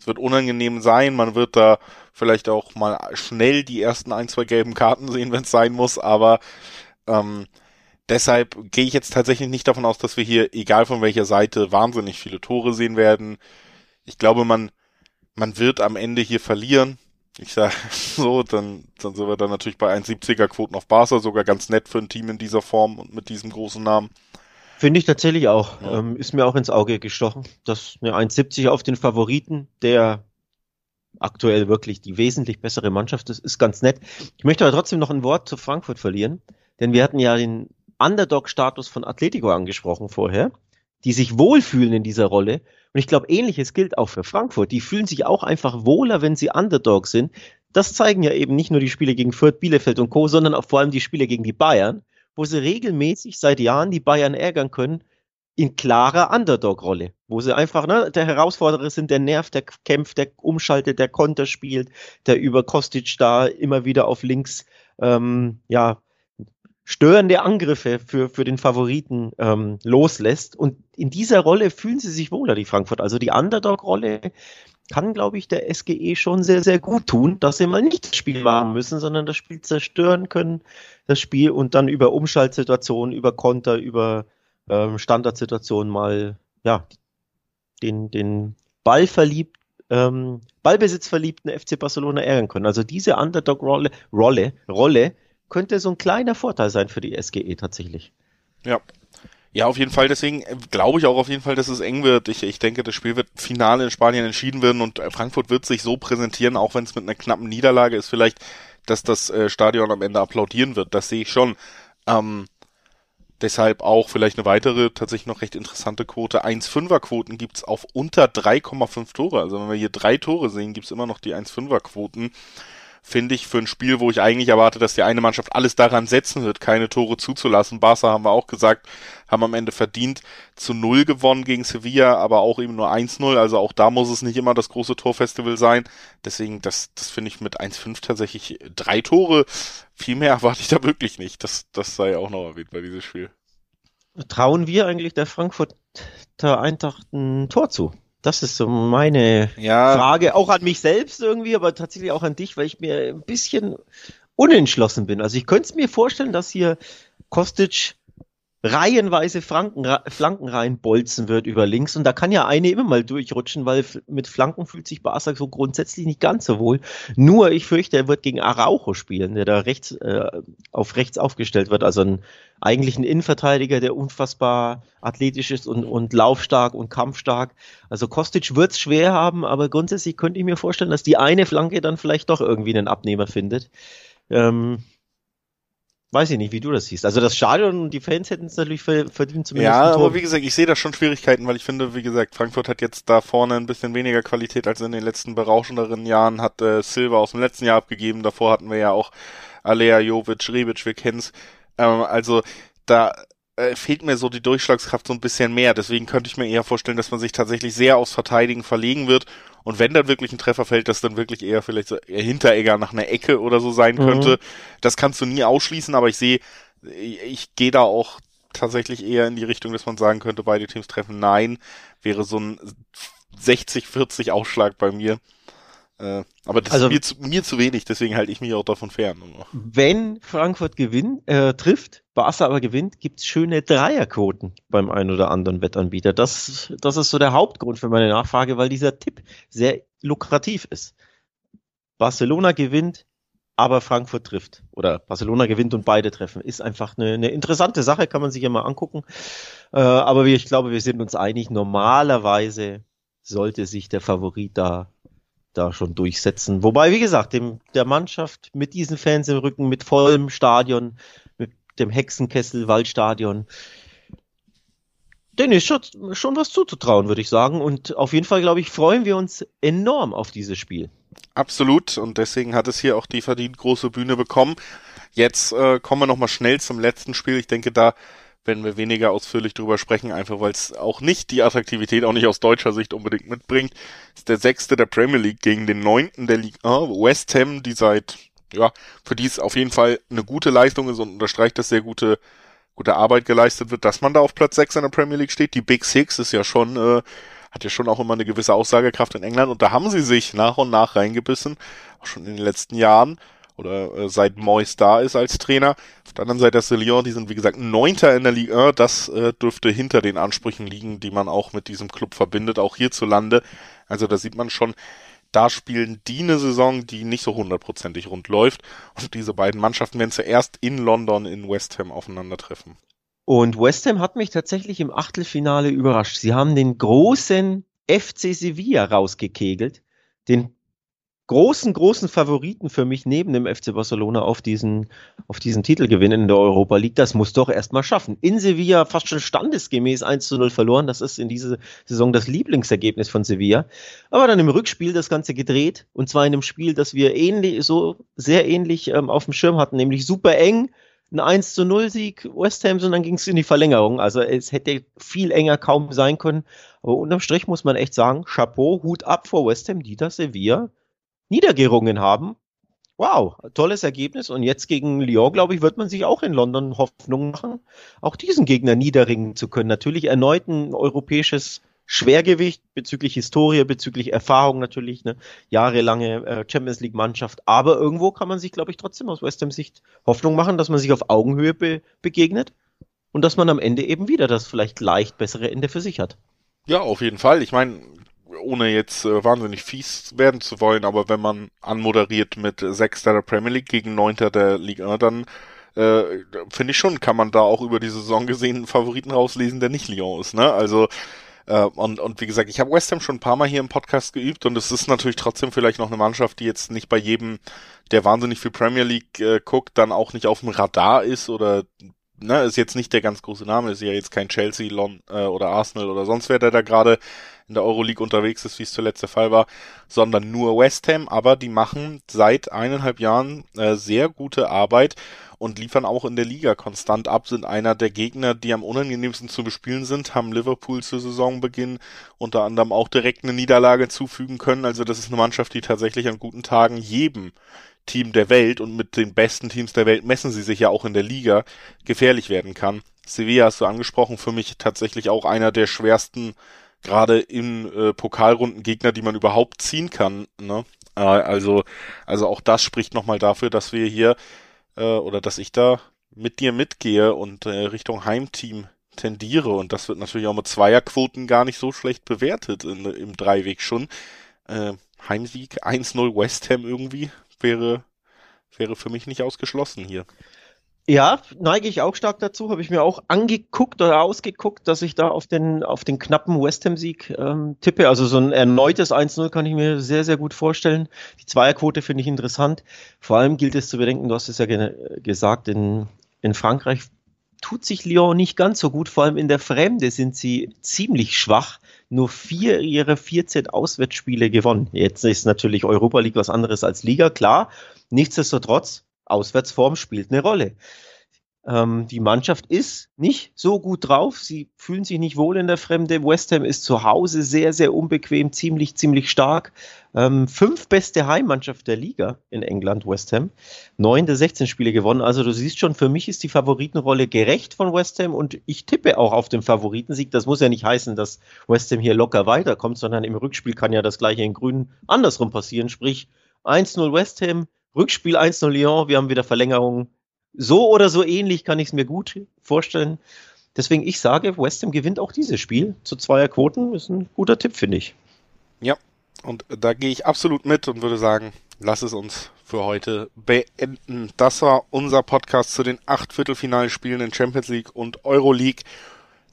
Es wird unangenehm sein, man wird da vielleicht auch mal schnell die ersten ein, zwei gelben Karten sehen, wenn es sein muss, aber ähm, deshalb gehe ich jetzt tatsächlich nicht davon aus, dass wir hier, egal von welcher Seite, wahnsinnig viele Tore sehen werden. Ich glaube, man, man wird am Ende hier verlieren. Ich sage so, dann, dann sind wir dann natürlich bei 1,70er Quoten auf Barca, sogar ganz nett für ein Team in dieser Form und mit diesem großen Namen. Finde ich tatsächlich auch. Ja. Ähm, ist mir auch ins Auge gestochen. Das eine 1,70 auf den Favoriten, der aktuell wirklich die wesentlich bessere Mannschaft ist, ist ganz nett. Ich möchte aber trotzdem noch ein Wort zu Frankfurt verlieren, denn wir hatten ja den Underdog-Status von Atletico angesprochen vorher, die sich wohlfühlen in dieser Rolle. Und ich glaube, ähnliches gilt auch für Frankfurt. Die fühlen sich auch einfach wohler, wenn sie Underdog sind. Das zeigen ja eben nicht nur die Spiele gegen Fürth, Bielefeld und Co., sondern auch vor allem die Spiele gegen die Bayern wo sie regelmäßig seit Jahren die Bayern ärgern können, in klarer Underdog-Rolle, wo sie einfach ne, der Herausforderer sind, der nervt, der kämpft, der umschaltet, der Konter spielt, der über Kostic da immer wieder auf links ähm, ja störende Angriffe für, für den Favoriten ähm, loslässt. Und in dieser Rolle fühlen sie sich wohler, die Frankfurt. Also die Underdog-Rolle kann, glaube ich, der SGE schon sehr, sehr gut tun, dass sie mal nicht das Spiel machen müssen, sondern das Spiel zerstören können, das Spiel und dann über Umschaltsituationen, über Konter, über ähm, Standardsituationen mal, ja, den, den Ballverliebt, ähm, Ballbesitzverliebten FC Barcelona ärgern können. Also diese Underdog-Rolle Rolle, Rolle könnte so ein kleiner Vorteil sein für die SGE tatsächlich. Ja. Ja, auf jeden Fall. Deswegen äh, glaube ich auch auf jeden Fall, dass es eng wird. Ich, ich denke, das Spiel wird finale in Spanien entschieden werden und äh, Frankfurt wird sich so präsentieren, auch wenn es mit einer knappen Niederlage ist, vielleicht, dass das äh, Stadion am Ende applaudieren wird. Das sehe ich schon. Ähm, deshalb auch vielleicht eine weitere, tatsächlich noch recht interessante Quote. 1,5er Quoten gibt's auf unter 3,5 Tore. Also wenn wir hier drei Tore sehen, gibt's immer noch die 1,5er Quoten finde ich, für ein Spiel, wo ich eigentlich erwarte, dass die eine Mannschaft alles daran setzen wird, keine Tore zuzulassen. Barca haben wir auch gesagt, haben am Ende verdient zu Null gewonnen gegen Sevilla, aber auch eben nur 1-0. Also auch da muss es nicht immer das große Torfestival sein. Deswegen, das, das finde ich mit 1-5 tatsächlich drei Tore. Viel mehr erwarte ich da wirklich nicht. Das, das sei auch noch erwähnt bei diesem Spiel. Trauen wir eigentlich der Frankfurter Eintracht ein Tor zu? Das ist so meine ja. Frage, auch an mich selbst irgendwie, aber tatsächlich auch an dich, weil ich mir ein bisschen unentschlossen bin. Also ich könnte es mir vorstellen, dass hier Kostic reihenweise Flanken, Flanken reinbolzen wird über links und da kann ja eine immer mal durchrutschen, weil mit Flanken fühlt sich Barca so grundsätzlich nicht ganz so wohl. Nur ich fürchte, er wird gegen Araujo spielen, der da rechts äh, auf rechts aufgestellt wird, also ein eigentlich ein Innenverteidiger, der unfassbar athletisch ist und, und laufstark und kampfstark. Also Kostic wird's schwer haben, aber grundsätzlich könnte ich mir vorstellen, dass die eine Flanke dann vielleicht doch irgendwie einen Abnehmer findet. Ähm, Weiß ich nicht, wie du das siehst. Also das Stadion und die Fans hätten es natürlich verdient zumindest. Ja, aber wie gesagt, ich sehe da schon Schwierigkeiten, weil ich finde, wie gesagt, Frankfurt hat jetzt da vorne ein bisschen weniger Qualität als in den letzten berauschenderen Jahren. Hat äh, Silva aus dem letzten Jahr abgegeben. Davor hatten wir ja auch Alea, Jovic, Rebic, wir kennen's. Ähm, also da äh, fehlt mir so die Durchschlagskraft so ein bisschen mehr. Deswegen könnte ich mir eher vorstellen, dass man sich tatsächlich sehr aufs Verteidigen verlegen wird. Und wenn dann wirklich ein Treffer fällt, dass dann wirklich eher vielleicht so Hinteregger nach einer Ecke oder so sein mhm. könnte. Das kannst du nie ausschließen, aber ich sehe, ich, ich gehe da auch tatsächlich eher in die Richtung, dass man sagen könnte, beide Teams treffen. Nein, wäre so ein 60-40 Ausschlag bei mir. Äh, aber das also, ist mir zu, mir zu wenig, deswegen halte ich mich auch davon fern. Wenn Frankfurt gewinnt, äh, trifft, Barca aber gewinnt, gibt's schöne Dreierquoten beim einen oder anderen Wettanbieter. Das, das ist so der Hauptgrund für meine Nachfrage, weil dieser Tipp sehr lukrativ ist. Barcelona gewinnt, aber Frankfurt trifft. Oder Barcelona gewinnt und beide treffen. Ist einfach eine, eine interessante Sache, kann man sich ja mal angucken. Äh, aber ich glaube, wir sind uns einig, normalerweise sollte sich der Favorit da da schon durchsetzen. Wobei, wie gesagt, dem, der Mannschaft mit diesen Fans im Rücken, mit vollem Stadion, mit dem Hexenkessel Waldstadion, denen ist schon, schon was zuzutrauen, würde ich sagen. Und auf jeden Fall, glaube ich, freuen wir uns enorm auf dieses Spiel. Absolut. Und deswegen hat es hier auch die verdient große Bühne bekommen. Jetzt äh, kommen wir nochmal schnell zum letzten Spiel. Ich denke, da werden wir weniger ausführlich drüber sprechen, einfach weil es auch nicht die Attraktivität, auch nicht aus deutscher Sicht unbedingt mitbringt. Ist der sechste der Premier League gegen den neunten der Liga West Ham, die seit, ja, für die es auf jeden Fall eine gute Leistung ist und unterstreicht, dass sehr gute, gute Arbeit geleistet wird, dass man da auf Platz sechs in der Premier League steht. Die Big Six ist ja schon, äh, hat ja schon auch immer eine gewisse Aussagekraft in England und da haben sie sich nach und nach reingebissen, auch schon in den letzten Jahren oder äh, seit Moyes da ist als Trainer. Auf der anderen Seite ist Lyon, die sind wie gesagt Neunter in der Liga. Das äh, dürfte hinter den Ansprüchen liegen, die man auch mit diesem Club verbindet, auch hierzulande. Also da sieht man schon, da spielen die eine Saison, die nicht so hundertprozentig rund läuft. Und diese beiden Mannschaften werden zuerst in London in West Ham aufeinandertreffen. Und West Ham hat mich tatsächlich im Achtelfinale überrascht. Sie haben den großen FC Sevilla rausgekegelt, den großen, großen Favoriten für mich neben dem FC Barcelona auf diesen, auf diesen Titelgewinn in der Europa League. Das muss doch erstmal schaffen. In Sevilla fast schon standesgemäß 1 zu 0 verloren. Das ist in dieser Saison das Lieblingsergebnis von Sevilla. Aber dann im Rückspiel das Ganze gedreht. Und zwar in einem Spiel, das wir ähnlich, so sehr ähnlich ähm, auf dem Schirm hatten, nämlich super eng. Ein 1 zu 0 Sieg West Ham und dann ging es in die Verlängerung. Also es hätte viel enger kaum sein können. Aber unterm Strich muss man echt sagen, Chapeau, Hut ab vor West Ham, die das Sevilla niedergerungen haben. Wow, tolles Ergebnis. Und jetzt gegen Lyon, glaube ich, wird man sich auch in London Hoffnung machen, auch diesen Gegner niederringen zu können. Natürlich erneut ein europäisches Schwergewicht bezüglich Historie, bezüglich Erfahrung natürlich, eine jahrelange äh, Champions League Mannschaft. Aber irgendwo kann man sich, glaube ich, trotzdem aus West Ham Sicht Hoffnung machen, dass man sich auf Augenhöhe be begegnet und dass man am Ende eben wieder das vielleicht leicht bessere Ende für sich hat. Ja, auf jeden Fall. Ich meine, ohne jetzt äh, wahnsinnig fies werden zu wollen, aber wenn man anmoderiert mit Sechster der Premier League gegen Neunter der Liga, dann äh, finde ich schon, kann man da auch über die Saison gesehen einen Favoriten rauslesen, der nicht Lyon ist. Ne? Also äh, und, und wie gesagt, ich habe West Ham schon ein paar Mal hier im Podcast geübt und es ist natürlich trotzdem vielleicht noch eine Mannschaft, die jetzt nicht bei jedem, der wahnsinnig viel Premier League äh, guckt, dann auch nicht auf dem Radar ist oder ne, ist jetzt nicht der ganz große Name, ist ja jetzt kein Chelsea Lon, äh, oder Arsenal oder sonst wer, der da gerade in der Euroleague unterwegs ist, wie es zuletzt der Fall war, sondern nur West Ham, aber die machen seit eineinhalb Jahren äh, sehr gute Arbeit und liefern auch in der Liga konstant ab, sind einer der Gegner, die am unangenehmsten zu bespielen sind, haben Liverpool zu Saisonbeginn unter anderem auch direkt eine Niederlage zufügen können. Also das ist eine Mannschaft, die tatsächlich an guten Tagen jedem Team der Welt und mit den besten Teams der Welt messen sie sich ja auch in der Liga gefährlich werden kann. Sevilla hast du angesprochen, für mich tatsächlich auch einer der schwersten, gerade in äh, Pokalrunden Gegner, die man überhaupt ziehen kann. Ne? Äh, also, also auch das spricht nochmal dafür, dass wir hier äh, oder dass ich da mit dir mitgehe und äh, Richtung Heimteam tendiere. Und das wird natürlich auch mit Zweierquoten gar nicht so schlecht bewertet in, im Dreiweg schon. Äh, Heimsieg 1-0 West Ham irgendwie wäre, wäre für mich nicht ausgeschlossen hier. Ja, neige ich auch stark dazu. Habe ich mir auch angeguckt oder ausgeguckt, dass ich da auf den, auf den knappen West Ham-Sieg ähm, tippe. Also so ein erneutes 1-0 kann ich mir sehr, sehr gut vorstellen. Die Zweierquote finde ich interessant. Vor allem gilt es zu bedenken, du hast es ja ge gesagt, in, in Frankreich tut sich Lyon nicht ganz so gut. Vor allem in der Fremde sind sie ziemlich schwach. Nur vier ihrer 14 Auswärtsspiele gewonnen. Jetzt ist natürlich Europa League was anderes als Liga, klar. Nichtsdestotrotz Auswärtsform spielt eine Rolle. Ähm, die Mannschaft ist nicht so gut drauf. Sie fühlen sich nicht wohl in der Fremde. West Ham ist zu Hause sehr, sehr unbequem, ziemlich, ziemlich stark. Ähm, fünf beste Heimmannschaft der Liga in England, West Ham. Neun der 16 Spiele gewonnen. Also du siehst schon, für mich ist die Favoritenrolle gerecht von West Ham und ich tippe auch auf den Favoritensieg. Das muss ja nicht heißen, dass West Ham hier locker weiterkommt, sondern im Rückspiel kann ja das gleiche in Grün andersrum passieren. Sprich 1-0 West Ham, Rückspiel 1-0 Lyon, wir haben wieder Verlängerung. So oder so ähnlich kann ich es mir gut vorstellen. Deswegen, ich sage, West Ham gewinnt auch dieses Spiel zu zweier Quoten. Ist ein guter Tipp, finde ich. Ja, und da gehe ich absolut mit und würde sagen, lass es uns für heute beenden. Das war unser Podcast zu den acht Viertelfinalspielen in Champions League und Euroleague.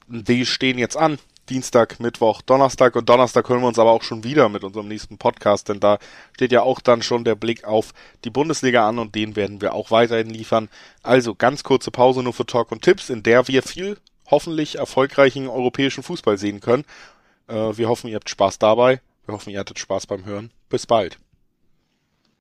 Die stehen jetzt an. Dienstag, Mittwoch, Donnerstag und Donnerstag hören wir uns aber auch schon wieder mit unserem nächsten Podcast, denn da steht ja auch dann schon der Blick auf die Bundesliga an und den werden wir auch weiterhin liefern. Also ganz kurze Pause nur für Talk und Tipps, in der wir viel hoffentlich erfolgreichen europäischen Fußball sehen können. Äh, wir hoffen, ihr habt Spaß dabei. Wir hoffen, ihr hattet Spaß beim Hören. Bis bald.